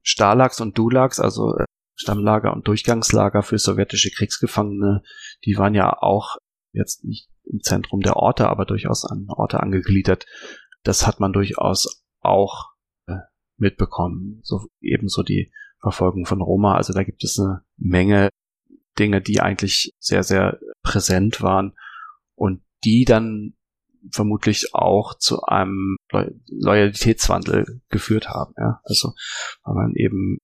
Stalags und Dulags, also äh, Stammlager und Durchgangslager für sowjetische Kriegsgefangene, die waren ja auch jetzt nicht im Zentrum der Orte, aber durchaus an Orte angegliedert, das hat man durchaus auch äh, mitbekommen. So ebenso die Verfolgung von Roma. Also da gibt es eine Menge Dinge, die eigentlich sehr, sehr präsent waren und die dann vermutlich auch zu einem Loyalitätswandel geführt haben. Ja? Also weil man eben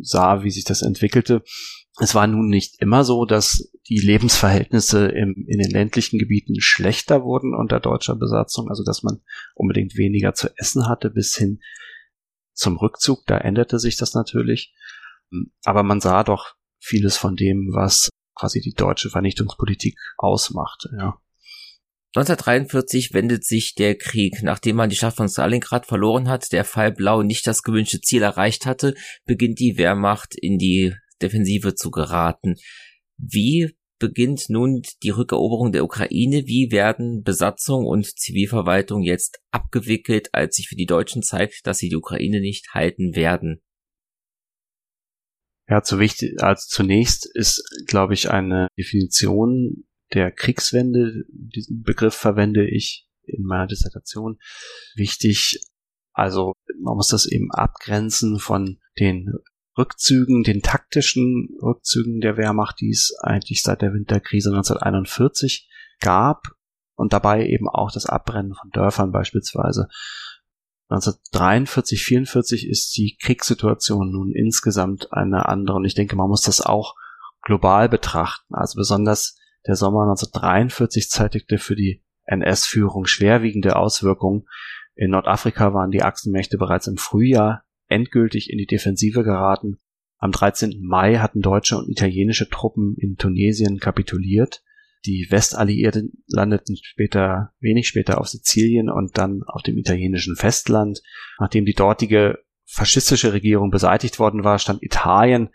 sah, wie sich das entwickelte. Es war nun nicht immer so, dass die Lebensverhältnisse im, in den ländlichen Gebieten schlechter wurden unter deutscher Besatzung, also dass man unbedingt weniger zu essen hatte bis hin zum Rückzug, da änderte sich das natürlich. Aber man sah doch vieles von dem, was quasi die deutsche Vernichtungspolitik ausmachte, ja. 1943 wendet sich der Krieg. Nachdem man die Stadt von Stalingrad verloren hat, der Fall Blau nicht das gewünschte Ziel erreicht hatte, beginnt die Wehrmacht in die Defensive zu geraten. Wie beginnt nun die Rückeroberung der Ukraine? Wie werden Besatzung und Zivilverwaltung jetzt abgewickelt, als sich für die Deutschen zeigt, dass sie die Ukraine nicht halten werden? Ja, zu wichtig, als zunächst ist, glaube ich, eine Definition der Kriegswende, diesen Begriff verwende ich in meiner Dissertation, wichtig. Also man muss das eben abgrenzen von den Rückzügen, den taktischen Rückzügen der Wehrmacht, die es eigentlich seit der Winterkrise 1941 gab und dabei eben auch das Abbrennen von Dörfern beispielsweise. 1943, 44 ist die Kriegssituation nun insgesamt eine andere und ich denke, man muss das auch global betrachten. Also besonders der Sommer 1943 zeitigte für die NS-Führung schwerwiegende Auswirkungen. In Nordafrika waren die Achsenmächte bereits im Frühjahr endgültig in die Defensive geraten. Am 13. Mai hatten deutsche und italienische Truppen in Tunesien kapituliert. Die Westalliierten landeten später, wenig später auf Sizilien und dann auf dem italienischen Festland. Nachdem die dortige faschistische Regierung beseitigt worden war, stand Italien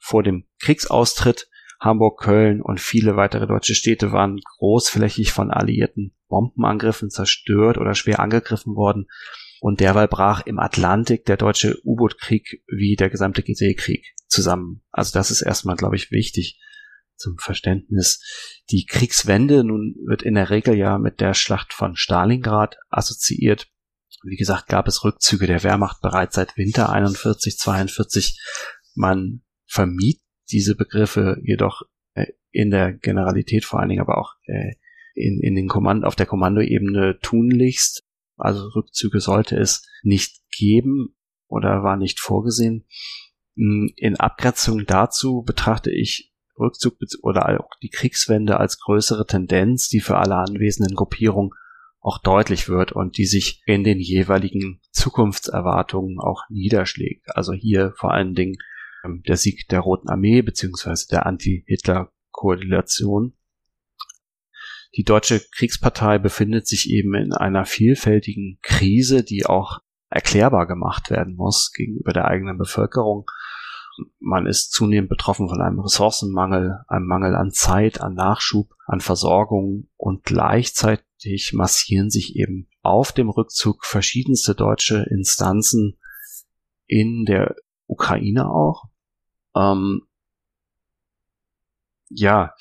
vor dem Kriegsaustritt. Hamburg, Köln und viele weitere deutsche Städte waren großflächig von alliierten Bombenangriffen zerstört oder schwer angegriffen worden. Und derweil brach im Atlantik der deutsche U-Boot-Krieg wie der gesamte Seekrieg zusammen. Also das ist erstmal, glaube ich, wichtig zum Verständnis. Die Kriegswende nun wird in der Regel ja mit der Schlacht von Stalingrad assoziiert. Wie gesagt, gab es Rückzüge der Wehrmacht bereits seit Winter 41, 42. Man vermied diese Begriffe jedoch äh, in der Generalität vor allen Dingen, aber auch äh, in, in den Kommand auf der Kommandoebene tunlichst. Also Rückzüge sollte es nicht geben oder war nicht vorgesehen. Hm, in Abgrenzung dazu betrachte ich Rückzug oder auch die Kriegswende als größere Tendenz, die für alle anwesenden Gruppierungen auch deutlich wird und die sich in den jeweiligen Zukunftserwartungen auch niederschlägt. Also hier vor allen Dingen ähm, der Sieg der Roten Armee beziehungsweise der Anti-Hitler-Koalition. Die deutsche Kriegspartei befindet sich eben in einer vielfältigen Krise, die auch erklärbar gemacht werden muss gegenüber der eigenen Bevölkerung. Man ist zunehmend betroffen von einem Ressourcenmangel, einem Mangel an Zeit, an Nachschub, an Versorgung und gleichzeitig massieren sich eben auf dem Rückzug verschiedenste deutsche Instanzen in der Ukraine auch. Ähm, ja,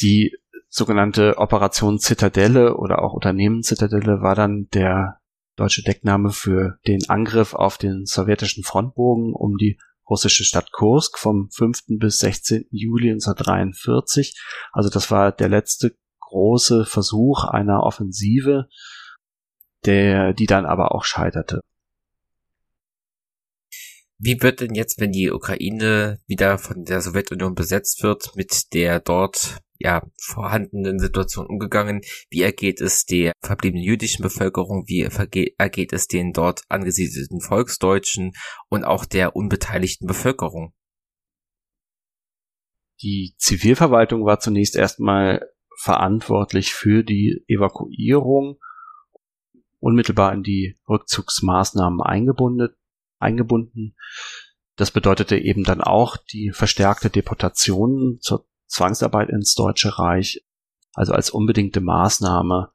die sogenannte Operation Zitadelle oder auch Unternehmen Zitadelle war dann der deutsche Deckname für den Angriff auf den sowjetischen Frontbogen um die russische Stadt Kursk vom 5. bis 16. Juli 1943. Also das war der letzte große Versuch einer Offensive, der, die dann aber auch scheiterte. Wie wird denn jetzt, wenn die Ukraine wieder von der Sowjetunion besetzt wird, mit der dort ja vorhandenen Situation umgegangen? Wie ergeht es der verbliebenen jüdischen Bevölkerung? Wie ergeht es den dort angesiedelten Volksdeutschen und auch der unbeteiligten Bevölkerung? Die Zivilverwaltung war zunächst erstmal verantwortlich für die Evakuierung, unmittelbar in die Rückzugsmaßnahmen eingebunden eingebunden. Das bedeutete eben dann auch die verstärkte Deportation zur Zwangsarbeit ins Deutsche Reich, also als unbedingte Maßnahme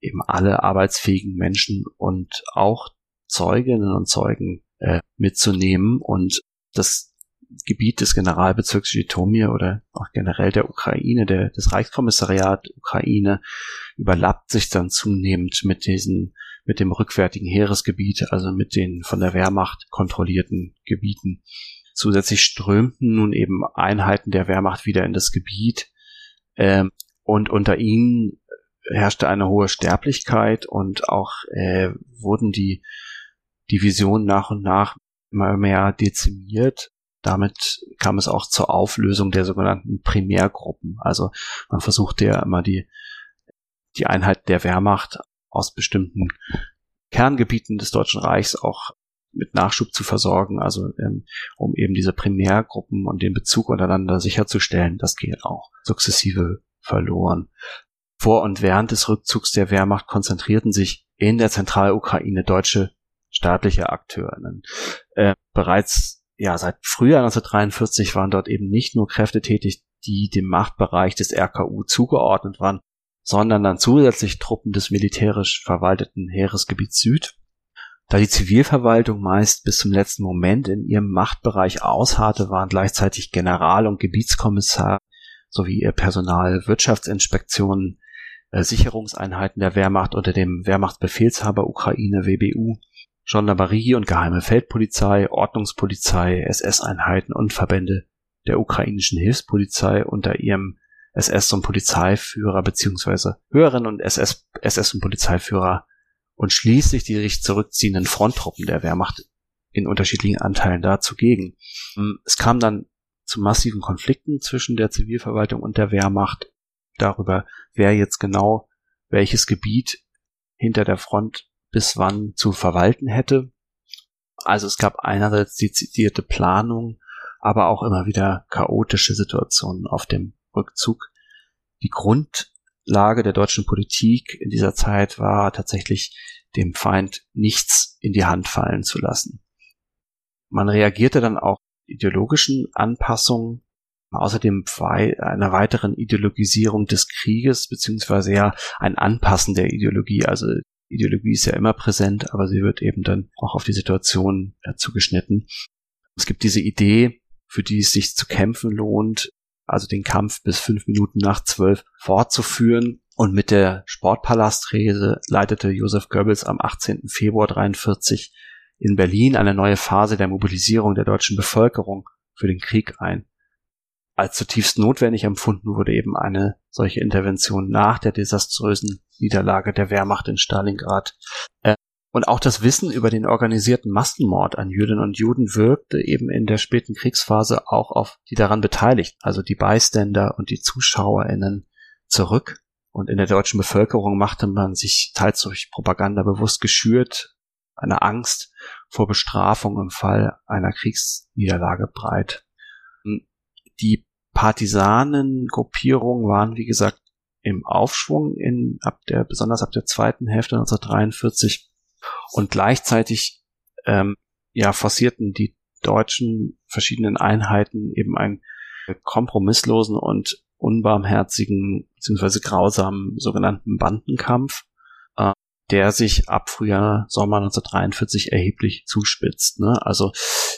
eben alle arbeitsfähigen Menschen und auch Zeuginnen und Zeugen äh, mitzunehmen und das Gebiet des Generalbezirks Jitomir oder auch generell der Ukraine, der, des Reichskommissariat Ukraine überlappt sich dann zunehmend mit diesen mit dem rückwärtigen Heeresgebiet, also mit den von der Wehrmacht kontrollierten Gebieten. Zusätzlich strömten nun eben Einheiten der Wehrmacht wieder in das Gebiet ähm, und unter ihnen herrschte eine hohe Sterblichkeit und auch äh, wurden die Divisionen nach und nach immer mehr dezimiert. Damit kam es auch zur Auflösung der sogenannten Primärgruppen. Also man versuchte ja immer die, die Einheit der Wehrmacht aus bestimmten Kerngebieten des Deutschen Reichs auch mit Nachschub zu versorgen, also ähm, um eben diese Primärgruppen und den Bezug untereinander sicherzustellen, das geht auch sukzessive verloren. Vor und während des Rückzugs der Wehrmacht konzentrierten sich in der Zentralukraine deutsche staatliche Akteurinnen. Äh, bereits ja seit Frühjahr 1943 waren dort eben nicht nur Kräfte tätig, die dem Machtbereich des RKU zugeordnet waren, sondern dann zusätzlich Truppen des militärisch verwalteten Heeresgebiets Süd. Da die Zivilverwaltung meist bis zum letzten Moment in ihrem Machtbereich ausharrte, waren gleichzeitig General- und Gebietskommissar sowie ihr Personal Wirtschaftsinspektionen, äh, Sicherungseinheiten der Wehrmacht unter dem Wehrmachtsbefehlshaber Ukraine WBU Gendarmerie und geheime Feldpolizei, Ordnungspolizei, SS-Einheiten und Verbände der ukrainischen Hilfspolizei unter ihrem SS- und Polizeiführer beziehungsweise höheren und SS, SS und Polizeiführer und schließlich die sich zurückziehenden Fronttruppen der Wehrmacht in unterschiedlichen Anteilen da zugegen. Hm, es kam dann zu massiven Konflikten zwischen der Zivilverwaltung und der Wehrmacht darüber, wer jetzt genau welches Gebiet hinter der Front bis wann zu verwalten hätte. Also es gab einerseits dezidierte Planung, aber auch immer wieder chaotische Situationen auf dem Rückzug. Die Grundlage der deutschen Politik in dieser Zeit war tatsächlich dem Feind nichts in die Hand fallen zu lassen. Man reagierte dann auch ideologischen Anpassungen, außerdem einer weiteren Ideologisierung des Krieges, beziehungsweise ja ein Anpassen der Ideologie. Also Ideologie ist ja immer präsent, aber sie wird eben dann auch auf die Situation zugeschnitten. Es gibt diese Idee, für die es sich zu kämpfen lohnt, also den Kampf bis fünf Minuten nach zwölf fortzuführen. Und mit der Sportpalastrese leitete Josef Goebbels am 18. Februar 43 in Berlin eine neue Phase der Mobilisierung der deutschen Bevölkerung für den Krieg ein als zutiefst notwendig empfunden wurde eben eine solche Intervention nach der desaströsen Niederlage der Wehrmacht in Stalingrad. Und auch das Wissen über den organisierten Massenmord an Jüdinnen und Juden wirkte eben in der späten Kriegsphase auch auf die daran Beteiligten, also die Beiständer und die ZuschauerInnen zurück. Und in der deutschen Bevölkerung machte man sich teils durch Propaganda bewusst geschürt, eine Angst vor Bestrafung im Fall einer Kriegsniederlage breit. Die Partisanengruppierungen waren, wie gesagt, im Aufschwung in, ab der, besonders ab der zweiten Hälfte 1943 und gleichzeitig, ähm, ja, forcierten die deutschen verschiedenen Einheiten eben einen kompromisslosen und unbarmherzigen bzw. grausamen sogenannten Bandenkampf, äh, der sich ab Frühjahr, Sommer 1943 erheblich zuspitzt. Ne? Also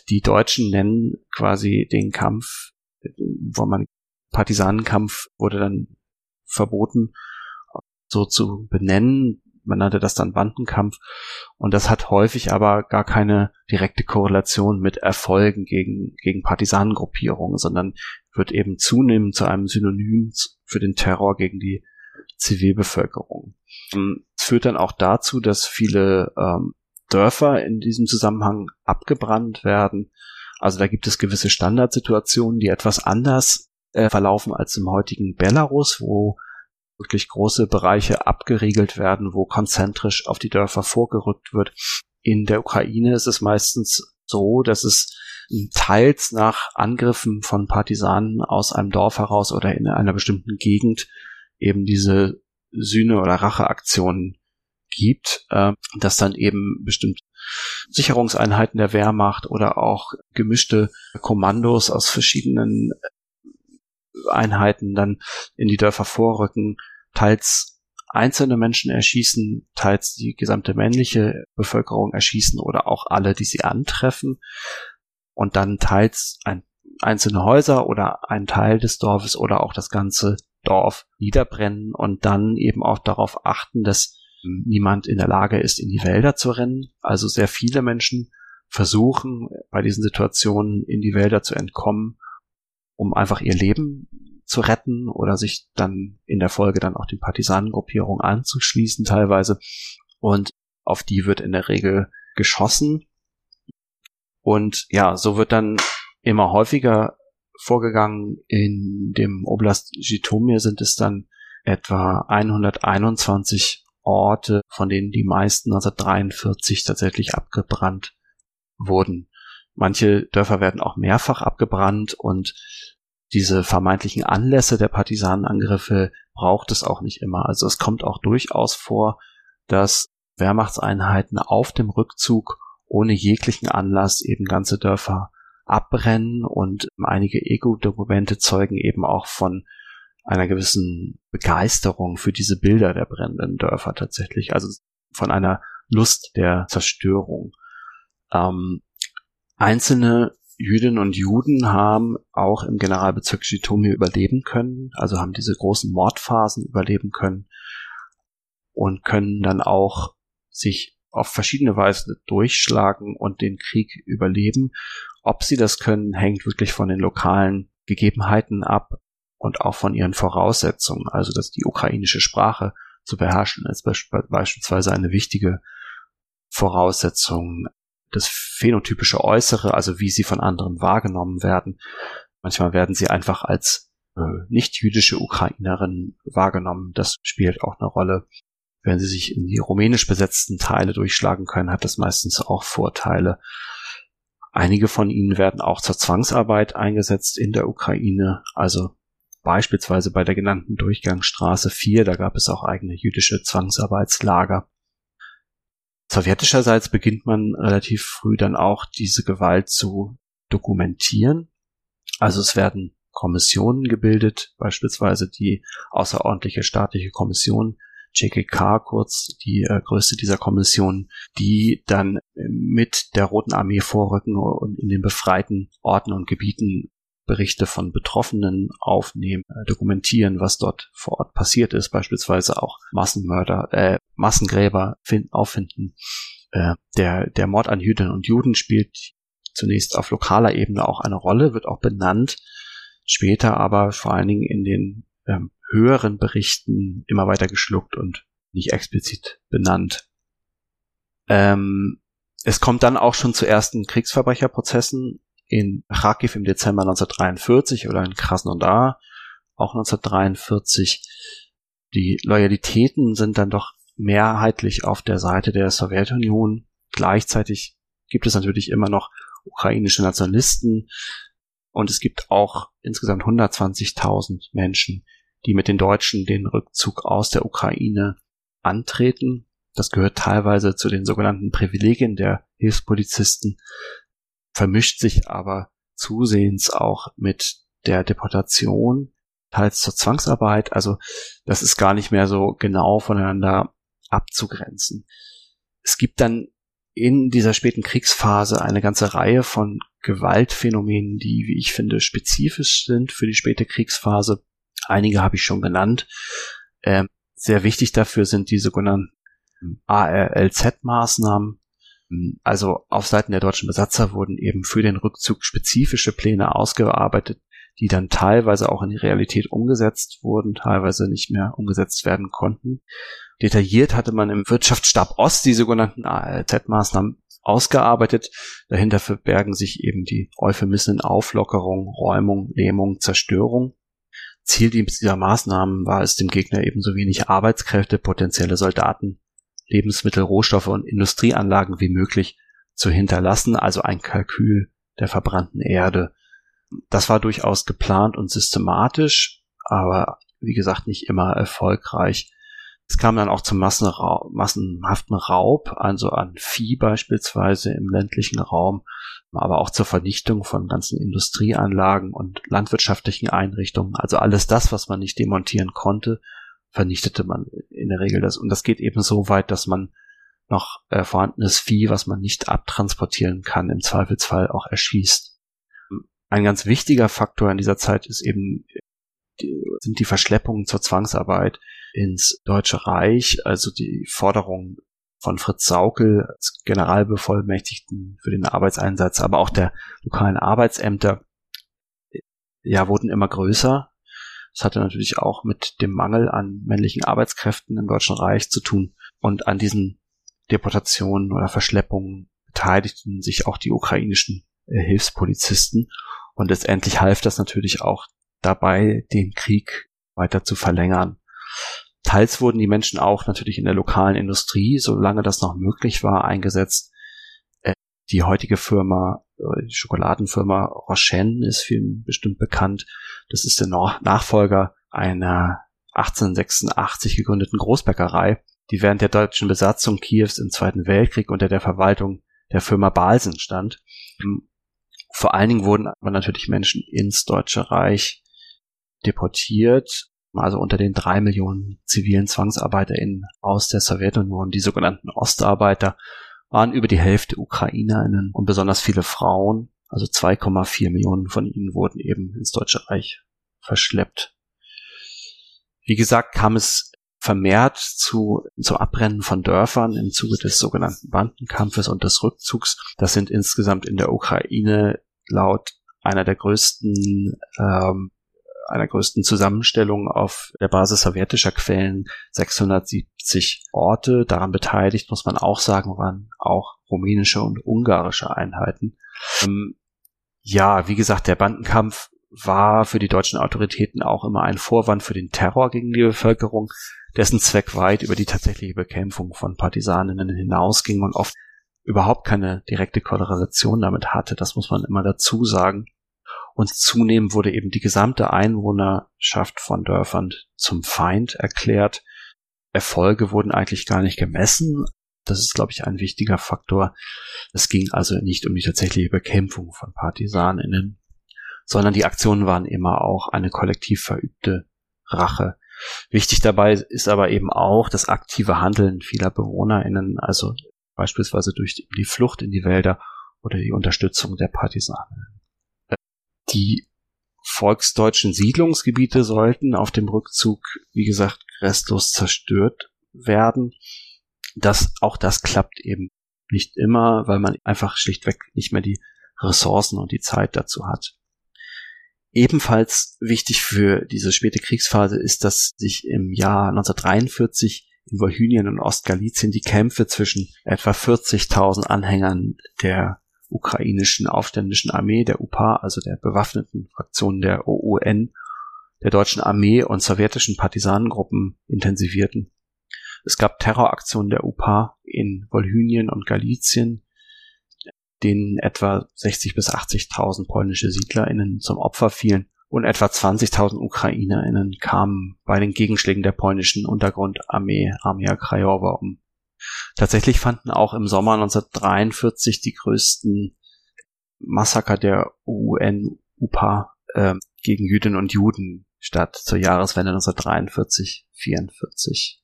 die Deutschen nennen quasi den Kampf wo man Partisanenkampf wurde dann verboten, so zu benennen. Man nannte das dann Bandenkampf. Und das hat häufig aber gar keine direkte Korrelation mit Erfolgen gegen, gegen Partisanengruppierungen, sondern wird eben zunehmend zu einem Synonym für den Terror gegen die Zivilbevölkerung. Es führt dann auch dazu, dass viele ähm, Dörfer in diesem Zusammenhang abgebrannt werden also da gibt es gewisse Standardsituationen, die etwas anders äh, verlaufen als im heutigen Belarus, wo wirklich große Bereiche abgeriegelt werden, wo konzentrisch auf die Dörfer vorgerückt wird. In der Ukraine ist es meistens so, dass es teils nach Angriffen von Partisanen aus einem Dorf heraus oder in einer bestimmten Gegend eben diese Sühne- oder Racheaktionen gibt, äh, dass dann eben bestimmt Sicherungseinheiten der Wehrmacht oder auch gemischte Kommandos aus verschiedenen Einheiten dann in die Dörfer vorrücken, teils einzelne Menschen erschießen, teils die gesamte männliche Bevölkerung erschießen oder auch alle, die sie antreffen und dann teils ein, einzelne Häuser oder ein Teil des Dorfes oder auch das ganze Dorf niederbrennen und dann eben auch darauf achten, dass niemand in der Lage ist, in die Wälder zu rennen. Also sehr viele Menschen versuchen bei diesen Situationen in die Wälder zu entkommen, um einfach ihr Leben zu retten oder sich dann in der Folge dann auch den Partisanengruppierungen anzuschließen teilweise. Und auf die wird in der Regel geschossen. Und ja, so wird dann immer häufiger vorgegangen. In dem Oblast Jitomir sind es dann etwa 121 Orte, von denen die meisten 1943 tatsächlich abgebrannt wurden. Manche Dörfer werden auch mehrfach abgebrannt und diese vermeintlichen Anlässe der Partisanenangriffe braucht es auch nicht immer. Also es kommt auch durchaus vor, dass Wehrmachtseinheiten auf dem Rückzug ohne jeglichen Anlass eben ganze Dörfer abbrennen und einige Ego-Dokumente zeugen eben auch von einer gewissen Begeisterung für diese Bilder der brennenden Dörfer tatsächlich, also von einer Lust der Zerstörung. Ähm, einzelne Jüdinnen und Juden haben auch im Generalbezirk Jitomir überleben können, also haben diese großen Mordphasen überleben können und können dann auch sich auf verschiedene Weise durchschlagen und den Krieg überleben. Ob sie das können, hängt wirklich von den lokalen Gegebenheiten ab und auch von ihren Voraussetzungen. Also, dass die ukrainische Sprache zu beherrschen ist beispielsweise eine wichtige Voraussetzung. Das phänotypische Äußere, also wie sie von anderen wahrgenommen werden. Manchmal werden sie einfach als äh, nicht-jüdische Ukrainerin wahrgenommen. Das spielt auch eine Rolle. Wenn sie sich in die rumänisch besetzten Teile durchschlagen können, hat das meistens auch Vorteile. Einige von ihnen werden auch zur Zwangsarbeit eingesetzt in der Ukraine, also beispielsweise bei der genannten Durchgangsstraße 4, da gab es auch eigene jüdische Zwangsarbeitslager. Sowjetischerseits beginnt man relativ früh dann auch diese Gewalt zu dokumentieren. Also es werden Kommissionen gebildet, beispielsweise die außerordentliche staatliche Kommission JKK kurz, die äh, größte dieser Kommissionen, die dann mit der Roten Armee vorrücken und in den befreiten Orten und Gebieten Berichte von Betroffenen aufnehmen, äh, dokumentieren, was dort vor Ort passiert ist, beispielsweise auch Massenmörder, äh, Massengräber finden, auffinden. Äh, der, der Mord an Jüdinnen und Juden spielt zunächst auf lokaler Ebene auch eine Rolle, wird auch benannt, später aber vor allen Dingen in den ähm, höheren Berichten immer weiter geschluckt und nicht explizit benannt. Ähm, es kommt dann auch schon zu ersten Kriegsverbrecherprozessen in Kharkiv im Dezember 1943 oder in Krasnodar auch 1943. Die Loyalitäten sind dann doch mehrheitlich auf der Seite der Sowjetunion. Gleichzeitig gibt es natürlich immer noch ukrainische Nationalisten und es gibt auch insgesamt 120.000 Menschen, die mit den Deutschen den Rückzug aus der Ukraine antreten. Das gehört teilweise zu den sogenannten Privilegien der Hilfspolizisten vermischt sich aber zusehends auch mit der Deportation, teils zur Zwangsarbeit. Also das ist gar nicht mehr so genau voneinander abzugrenzen. Es gibt dann in dieser späten Kriegsphase eine ganze Reihe von Gewaltphänomenen, die, wie ich finde, spezifisch sind für die späte Kriegsphase. Einige habe ich schon genannt. Ähm, sehr wichtig dafür sind die sogenannten ARLZ-Maßnahmen, also auf Seiten der deutschen Besatzer wurden eben für den Rückzug spezifische Pläne ausgearbeitet, die dann teilweise auch in die Realität umgesetzt wurden, teilweise nicht mehr umgesetzt werden konnten. Detailliert hatte man im Wirtschaftsstab Ost die sogenannten ALZ-Maßnahmen ausgearbeitet. Dahinter verbergen sich eben die Euphemismen Auflockerung, Räumung, Lähmung, Zerstörung. Ziel dieser Maßnahmen war es, dem Gegner ebenso wenig Arbeitskräfte, potenzielle Soldaten Lebensmittel, Rohstoffe und Industrieanlagen wie möglich zu hinterlassen, also ein Kalkül der verbrannten Erde. Das war durchaus geplant und systematisch, aber wie gesagt nicht immer erfolgreich. Es kam dann auch zum massenhaften Raub, also an Vieh beispielsweise im ländlichen Raum, aber auch zur Vernichtung von ganzen Industrieanlagen und landwirtschaftlichen Einrichtungen. Also alles das, was man nicht demontieren konnte, vernichtete man in der Regel das. Und das geht eben so weit, dass man noch äh, vorhandenes Vieh, was man nicht abtransportieren kann, im Zweifelsfall auch erschießt. Ein ganz wichtiger Faktor in dieser Zeit ist eben, die, sind die Verschleppungen zur Zwangsarbeit ins Deutsche Reich, also die Forderung von Fritz Saukel als Generalbevollmächtigten für den Arbeitseinsatz, aber auch der lokalen Arbeitsämter, ja, wurden immer größer das hatte natürlich auch mit dem Mangel an männlichen Arbeitskräften im Deutschen Reich zu tun. Und an diesen Deportationen oder Verschleppungen beteiligten sich auch die ukrainischen äh, Hilfspolizisten. Und letztendlich half das natürlich auch dabei, den Krieg weiter zu verlängern. Teils wurden die Menschen auch natürlich in der lokalen Industrie, solange das noch möglich war, eingesetzt. Äh, die heutige Firma, die Schokoladenfirma Rochen ist vielen bestimmt bekannt. Das ist der Nachfolger einer 1886 gegründeten Großbäckerei, die während der deutschen Besatzung Kiews im Zweiten Weltkrieg unter der Verwaltung der Firma Balsen stand. Vor allen Dingen wurden aber natürlich Menschen ins Deutsche Reich deportiert, also unter den drei Millionen zivilen ZwangsarbeiterInnen aus der Sowjetunion, die sogenannten Ostarbeiter, waren über die Hälfte UkrainerInnen und besonders viele Frauen, also 2,4 Millionen von ihnen wurden eben ins Deutsche Reich verschleppt. Wie gesagt, kam es vermehrt zu, zu Abbrennen von Dörfern im Zuge des sogenannten Bandenkampfes und des Rückzugs. Das sind insgesamt in der Ukraine laut einer der größten ähm, einer größten Zusammenstellung auf der Basis sowjetischer Quellen 670 Orte. Daran beteiligt, muss man auch sagen, waren auch rumänische und ungarische Einheiten. Ähm, ja, wie gesagt, der Bandenkampf war für die deutschen Autoritäten auch immer ein Vorwand für den Terror gegen die Bevölkerung, dessen Zweck weit über die tatsächliche Bekämpfung von Partisaninnen hinausging und oft überhaupt keine direkte Korrelation damit hatte. Das muss man immer dazu sagen. Und zunehmend wurde eben die gesamte Einwohnerschaft von Dörfern zum Feind erklärt. Erfolge wurden eigentlich gar nicht gemessen. Das ist, glaube ich, ein wichtiger Faktor. Es ging also nicht um die tatsächliche Bekämpfung von Partisaninnen, sondern die Aktionen waren immer auch eine kollektiv verübte Rache. Wichtig dabei ist aber eben auch das aktive Handeln vieler BewohnerInnen, also beispielsweise durch die Flucht in die Wälder oder die Unterstützung der Partisanen. Die volksdeutschen Siedlungsgebiete sollten auf dem Rückzug, wie gesagt, restlos zerstört werden. Das, auch das klappt eben nicht immer, weil man einfach schlichtweg nicht mehr die Ressourcen und die Zeit dazu hat. Ebenfalls wichtig für diese späte Kriegsphase ist, dass sich im Jahr 1943 in Wolhynien und Ostgalizien die Kämpfe zwischen etwa 40.000 Anhängern der ukrainischen aufständischen Armee, der UPA, also der bewaffneten Fraktion der OUN, der deutschen Armee und sowjetischen Partisanengruppen intensivierten. Es gab Terroraktionen der UPA in Wolhynien und Galizien, denen etwa 60 bis 80.000 polnische SiedlerInnen zum Opfer fielen und etwa 20.000 UkrainerInnen kamen bei den Gegenschlägen der polnischen Untergrundarmee Armia Krajowa um. Tatsächlich fanden auch im Sommer 1943 die größten Massaker der UN-UPA äh, gegen Jüdinnen und Juden statt zur Jahreswende 1943-44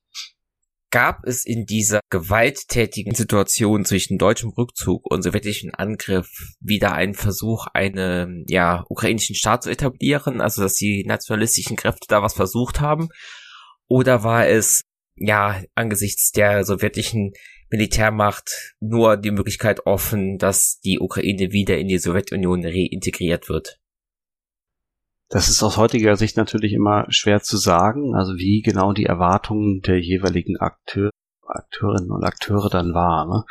gab es in dieser gewalttätigen Situation zwischen deutschem Rückzug und sowjetischen Angriff wieder einen Versuch, einen ja, ukrainischen Staat zu etablieren, also dass die nationalistischen Kräfte da was versucht haben? Oder war es ja angesichts der sowjetischen Militärmacht nur die Möglichkeit offen, dass die Ukraine wieder in die Sowjetunion reintegriert wird? Das ist aus heutiger Sicht natürlich immer schwer zu sagen, also wie genau die Erwartungen der jeweiligen Akteur, Akteurinnen und Akteure dann waren. Ne?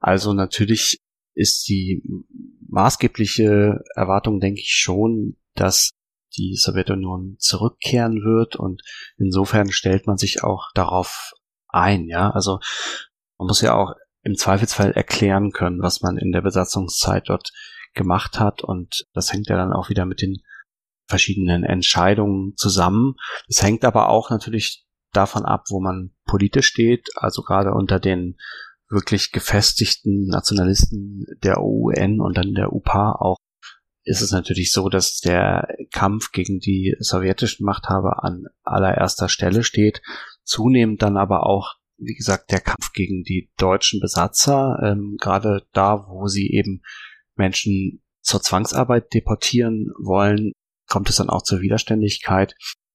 Also natürlich ist die maßgebliche Erwartung, denke ich schon, dass die Sowjetunion zurückkehren wird und insofern stellt man sich auch darauf ein, ja. Also man muss ja auch im Zweifelsfall erklären können, was man in der Besatzungszeit dort gemacht hat und das hängt ja dann auch wieder mit den verschiedenen Entscheidungen zusammen. Das hängt aber auch natürlich davon ab, wo man politisch steht, also gerade unter den wirklich gefestigten Nationalisten der OUN und dann der UPA auch ist es natürlich so, dass der Kampf gegen die sowjetischen Machthaber an allererster Stelle steht, zunehmend dann aber auch, wie gesagt, der Kampf gegen die deutschen Besatzer, ähm, gerade da, wo sie eben Menschen zur Zwangsarbeit deportieren wollen, kommt es dann auch zur Widerständigkeit.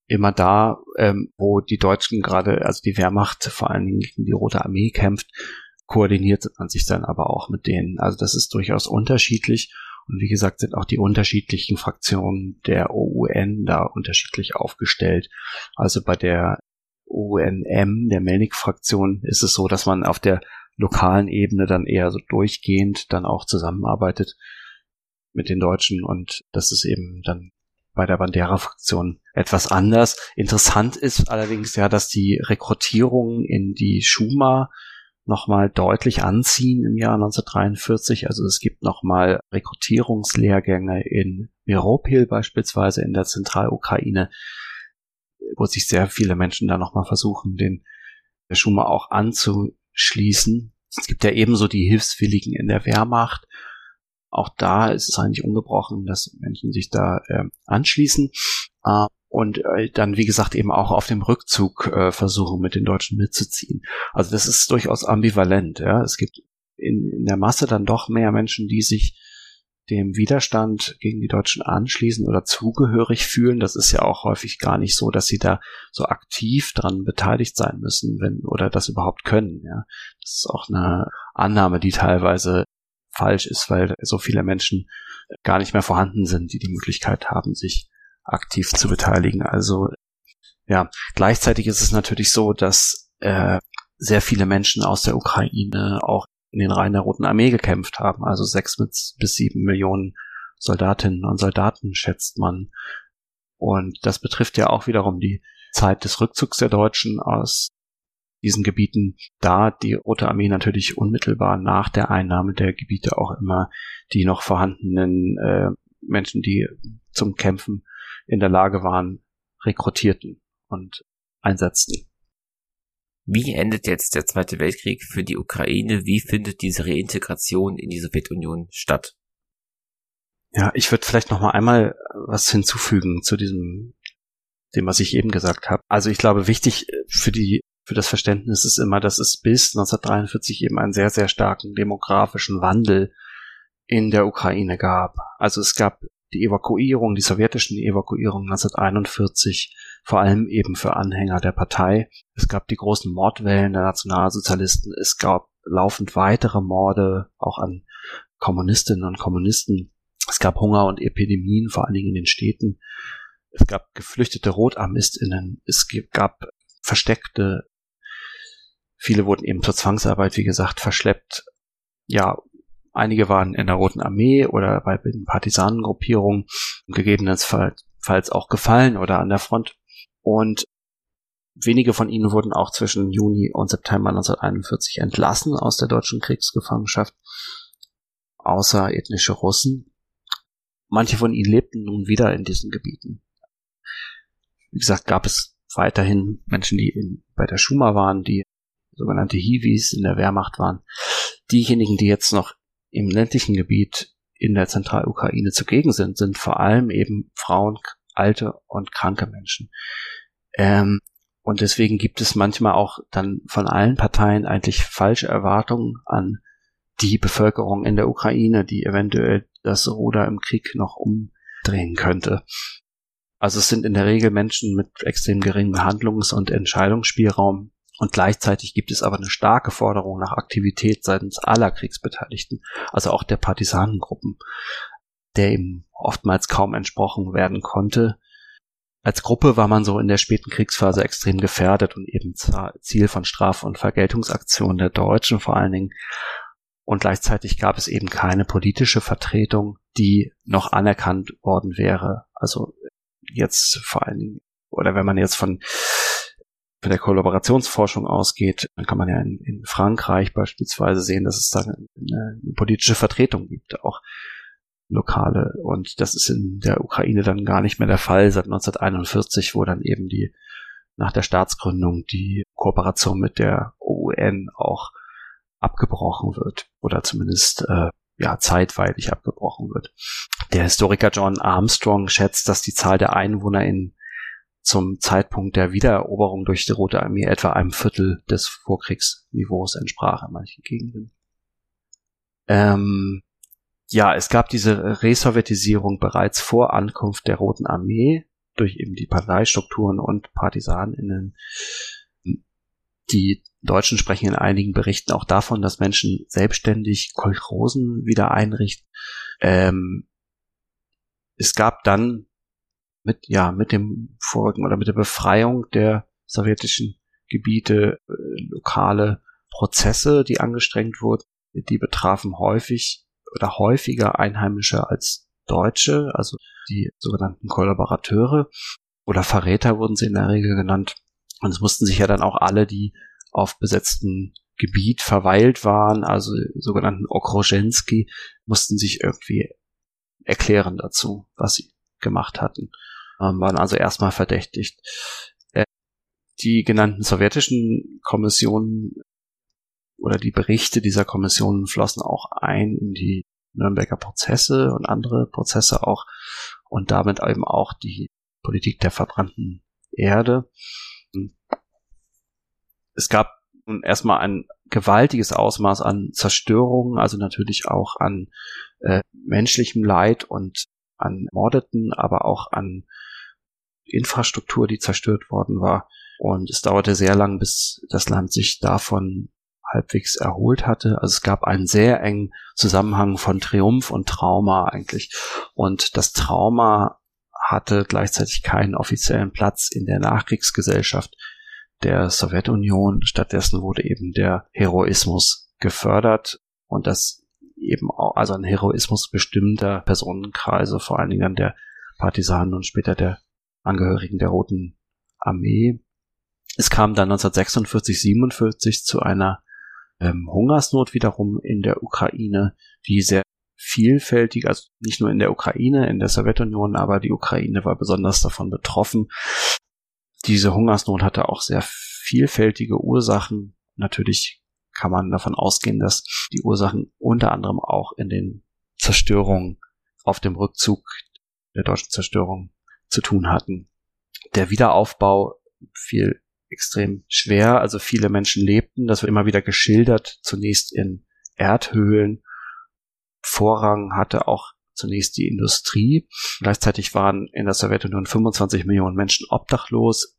Immer da, ähm, wo die Deutschen gerade, also die Wehrmacht vor allen Dingen gegen die Rote Armee kämpft, koordiniert man sich dann aber auch mit denen. Also das ist durchaus unterschiedlich. Und wie gesagt, sind auch die unterschiedlichen Fraktionen der OUN da unterschiedlich aufgestellt. Also bei der OUNM, der Melnik-Fraktion, ist es so, dass man auf der lokalen Ebene dann eher so durchgehend dann auch zusammenarbeitet mit den Deutschen und das ist eben dann bei der Bandera-Fraktion etwas anders. Interessant ist allerdings ja, dass die Rekrutierungen in die Schuma nochmal deutlich anziehen im Jahr 1943. Also es gibt nochmal Rekrutierungslehrgänge in Miropil beispielsweise in der Zentralukraine, wo sich sehr viele Menschen da nochmal versuchen, den Schuma auch anzuschließen. Es gibt ja ebenso die Hilfswilligen in der Wehrmacht auch da ist es eigentlich ungebrochen, dass Menschen sich da äh, anschließen äh, und äh, dann, wie gesagt, eben auch auf dem Rückzug äh, versuchen, mit den Deutschen mitzuziehen. Also das ist durchaus ambivalent. Ja? Es gibt in, in der Masse dann doch mehr Menschen, die sich dem Widerstand gegen die Deutschen anschließen oder zugehörig fühlen. Das ist ja auch häufig gar nicht so, dass sie da so aktiv dran beteiligt sein müssen, wenn oder das überhaupt können. Ja, das ist auch eine Annahme, die teilweise falsch ist, weil so viele Menschen gar nicht mehr vorhanden sind, die die Möglichkeit haben, sich aktiv zu beteiligen. Also ja, gleichzeitig ist es natürlich so, dass äh, sehr viele Menschen aus der Ukraine auch in den Reihen der Roten Armee gekämpft haben. Also sechs bis sieben Millionen Soldatinnen und Soldaten schätzt man. Und das betrifft ja auch wiederum die Zeit des Rückzugs der Deutschen aus diesen Gebieten, da die Rote Armee natürlich unmittelbar nach der Einnahme der Gebiete auch immer die noch vorhandenen äh, Menschen, die zum Kämpfen in der Lage waren, rekrutierten und einsetzten. Wie endet jetzt der Zweite Weltkrieg für die Ukraine? Wie findet diese Reintegration in die Sowjetunion statt? Ja, ich würde vielleicht noch mal einmal was hinzufügen zu diesem, dem, was ich eben gesagt habe. Also ich glaube, wichtig für die für das Verständnis ist immer, dass es bis 1943 eben einen sehr, sehr starken demografischen Wandel in der Ukraine gab. Also es gab die Evakuierung, die sowjetischen Evakuierung 1941, vor allem eben für Anhänger der Partei. Es gab die großen Mordwellen der Nationalsozialisten. Es gab laufend weitere Morde, auch an Kommunistinnen und Kommunisten. Es gab Hunger und Epidemien, vor allen Dingen in den Städten. Es gab geflüchtete Rotarmistinnen. Es gab versteckte, viele wurden eben zur Zwangsarbeit, wie gesagt, verschleppt. Ja, Einige waren in der Roten Armee oder bei den Partisanengruppierungen, gegebenenfalls auch gefallen oder an der Front. Und wenige von ihnen wurden auch zwischen Juni und September 1941 entlassen aus der deutschen Kriegsgefangenschaft, außer ethnische Russen. Manche von ihnen lebten nun wieder in diesen Gebieten. Wie gesagt, gab es weiterhin Menschen, die in, bei der Schuma waren, die sogenannte Hiwis in der Wehrmacht waren. Diejenigen, die jetzt noch im ländlichen Gebiet in der Zentralukraine zugegen sind, sind vor allem eben Frauen, alte und kranke Menschen. Ähm, und deswegen gibt es manchmal auch dann von allen Parteien eigentlich falsche Erwartungen an die Bevölkerung in der Ukraine, die eventuell das Ruder im Krieg noch umdrehen könnte. Also es sind in der Regel Menschen mit extrem geringem Handlungs- und Entscheidungsspielraum, und gleichzeitig gibt es aber eine starke Forderung nach Aktivität seitens aller Kriegsbeteiligten, also auch der Partisanengruppen, der eben oftmals kaum entsprochen werden konnte. Als Gruppe war man so in der späten Kriegsphase extrem gefährdet und eben Ziel von Straf- und Vergeltungsaktionen der Deutschen vor allen Dingen. Und gleichzeitig gab es eben keine politische Vertretung, die noch anerkannt worden wäre. Also jetzt vor allen Dingen, oder wenn man jetzt von von der Kollaborationsforschung ausgeht, dann kann man ja in, in Frankreich beispielsweise sehen, dass es da eine, eine, politische Vertretung gibt, auch lokale. Und das ist in der Ukraine dann gar nicht mehr der Fall seit 1941, wo dann eben die nach der Staatsgründung die Kooperation mit der UN auch abgebrochen wird oder zumindest äh, ja zeitweilig abgebrochen wird. Der Historiker John Armstrong schätzt, dass die Zahl der Einwohner in zum Zeitpunkt der Wiedereroberung durch die Rote Armee etwa einem Viertel des Vorkriegsniveaus entsprach in manchen Gegenden. Ähm, ja, es gab diese Resowjetisierung bereits vor Ankunft der Roten Armee durch eben die Parteistrukturen und PartisanInnen. Die Deutschen sprechen in einigen Berichten auch davon, dass Menschen selbstständig Kolchosen wieder einrichten. Ähm, es gab dann mit, ja, mit dem Vorrücken oder mit der Befreiung der sowjetischen Gebiete äh, lokale Prozesse, die angestrengt wurden, die betrafen häufig oder häufiger Einheimische als Deutsche, also die sogenannten Kollaborateure oder Verräter wurden sie in der Regel genannt. Und es mussten sich ja dann auch alle, die auf besetzten Gebiet verweilt waren, also sogenannten Okroschenski, mussten sich irgendwie erklären dazu, was sie gemacht hatten ähm, waren also erstmal verdächtigt. Äh, die genannten sowjetischen Kommissionen oder die Berichte dieser Kommissionen flossen auch ein in die Nürnberger Prozesse und andere Prozesse auch und damit eben auch die Politik der verbrannten Erde. Es gab Und erstmal ein gewaltiges Ausmaß an Zerstörung, also natürlich auch an äh, menschlichem Leid und an Mordeten, aber auch an Infrastruktur, die zerstört worden war. Und es dauerte sehr lang, bis das Land sich davon halbwegs erholt hatte. Also es gab einen sehr engen Zusammenhang von Triumph und Trauma eigentlich. Und das Trauma hatte gleichzeitig keinen offiziellen Platz in der Nachkriegsgesellschaft der Sowjetunion. Stattdessen wurde eben der Heroismus gefördert und das eben auch, also ein Heroismus bestimmter Personenkreise, vor allen Dingen der Partisanen und später der Angehörigen der Roten Armee. Es kam dann 1946, 47 zu einer ähm, Hungersnot wiederum in der Ukraine, die sehr vielfältig, also nicht nur in der Ukraine, in der Sowjetunion, aber die Ukraine war besonders davon betroffen. Diese Hungersnot hatte auch sehr vielfältige Ursachen. Natürlich kann man davon ausgehen, dass die Ursachen unter anderem auch in den Zerstörungen auf dem Rückzug der deutschen Zerstörung zu tun hatten. Der Wiederaufbau fiel extrem schwer. Also viele Menschen lebten, das wird immer wieder geschildert, zunächst in Erdhöhlen. Vorrang hatte auch zunächst die Industrie. Gleichzeitig waren in der Sowjetunion 25 Millionen Menschen obdachlos.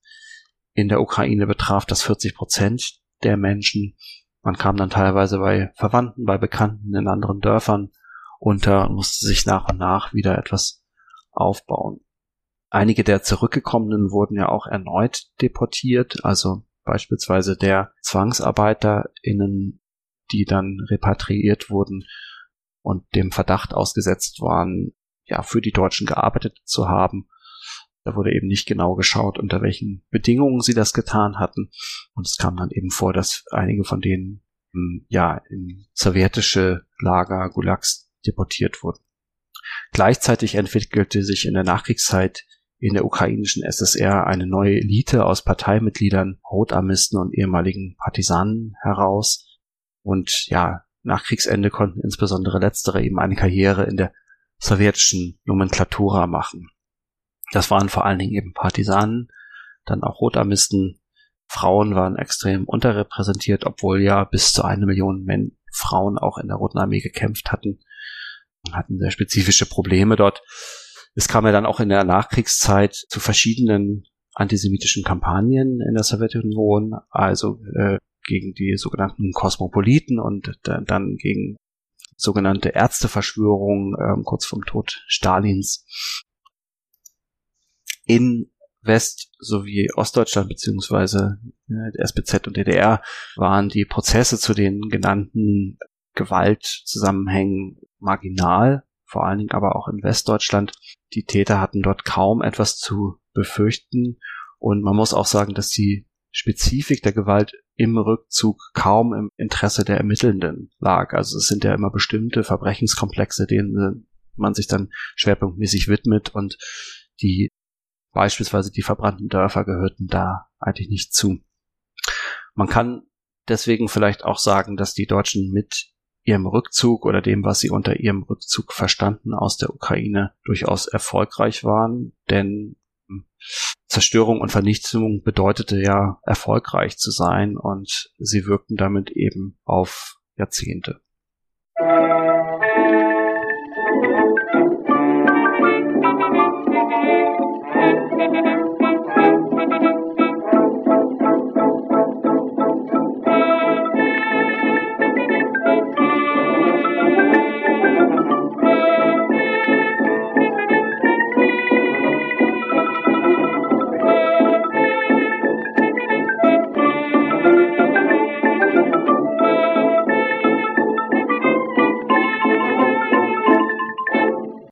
In der Ukraine betraf das 40 Prozent der Menschen. Man kam dann teilweise bei Verwandten, bei Bekannten in anderen Dörfern unter und musste sich nach und nach wieder etwas aufbauen. Einige der Zurückgekommenen wurden ja auch erneut deportiert, also beispielsweise der ZwangsarbeiterInnen, die dann repatriiert wurden und dem Verdacht ausgesetzt waren, ja, für die Deutschen gearbeitet zu haben. Da wurde eben nicht genau geschaut, unter welchen Bedingungen sie das getan hatten. Und es kam dann eben vor, dass einige von denen hm, ja in sowjetische Lager, Gulags deportiert wurden. Gleichzeitig entwickelte sich in der Nachkriegszeit in der ukrainischen SSR eine neue Elite aus Parteimitgliedern, Rotarmisten und ehemaligen Partisanen heraus. Und ja, nach Kriegsende konnten insbesondere letztere eben eine Karriere in der sowjetischen Nomenklatura machen. Das waren vor allen Dingen eben Partisanen, dann auch Rotarmisten. Frauen waren extrem unterrepräsentiert, obwohl ja bis zu eine Million Men Frauen auch in der Roten Armee gekämpft hatten und hatten sehr spezifische Probleme dort. Es kam ja dann auch in der Nachkriegszeit zu verschiedenen antisemitischen Kampagnen in der Sowjetunion, also äh, gegen die sogenannten Kosmopoliten und dann gegen sogenannte Ärzteverschwörung äh, kurz vom Tod Stalins. In West- sowie Ostdeutschland beziehungsweise äh, SBZ und DDR waren die Prozesse zu den genannten Gewaltzusammenhängen marginal vor allen Dingen aber auch in Westdeutschland. Die Täter hatten dort kaum etwas zu befürchten und man muss auch sagen, dass die Spezifik der Gewalt im Rückzug kaum im Interesse der Ermittelnden lag. Also es sind ja immer bestimmte Verbrechenskomplexe, denen man sich dann schwerpunktmäßig widmet und die beispielsweise die verbrannten Dörfer gehörten da eigentlich nicht zu. Man kann deswegen vielleicht auch sagen, dass die Deutschen mit ihrem Rückzug oder dem, was sie unter ihrem Rückzug verstanden aus der Ukraine, durchaus erfolgreich waren, denn hm, Zerstörung und Vernichtung bedeutete ja erfolgreich zu sein und sie wirkten damit eben auf Jahrzehnte. Musik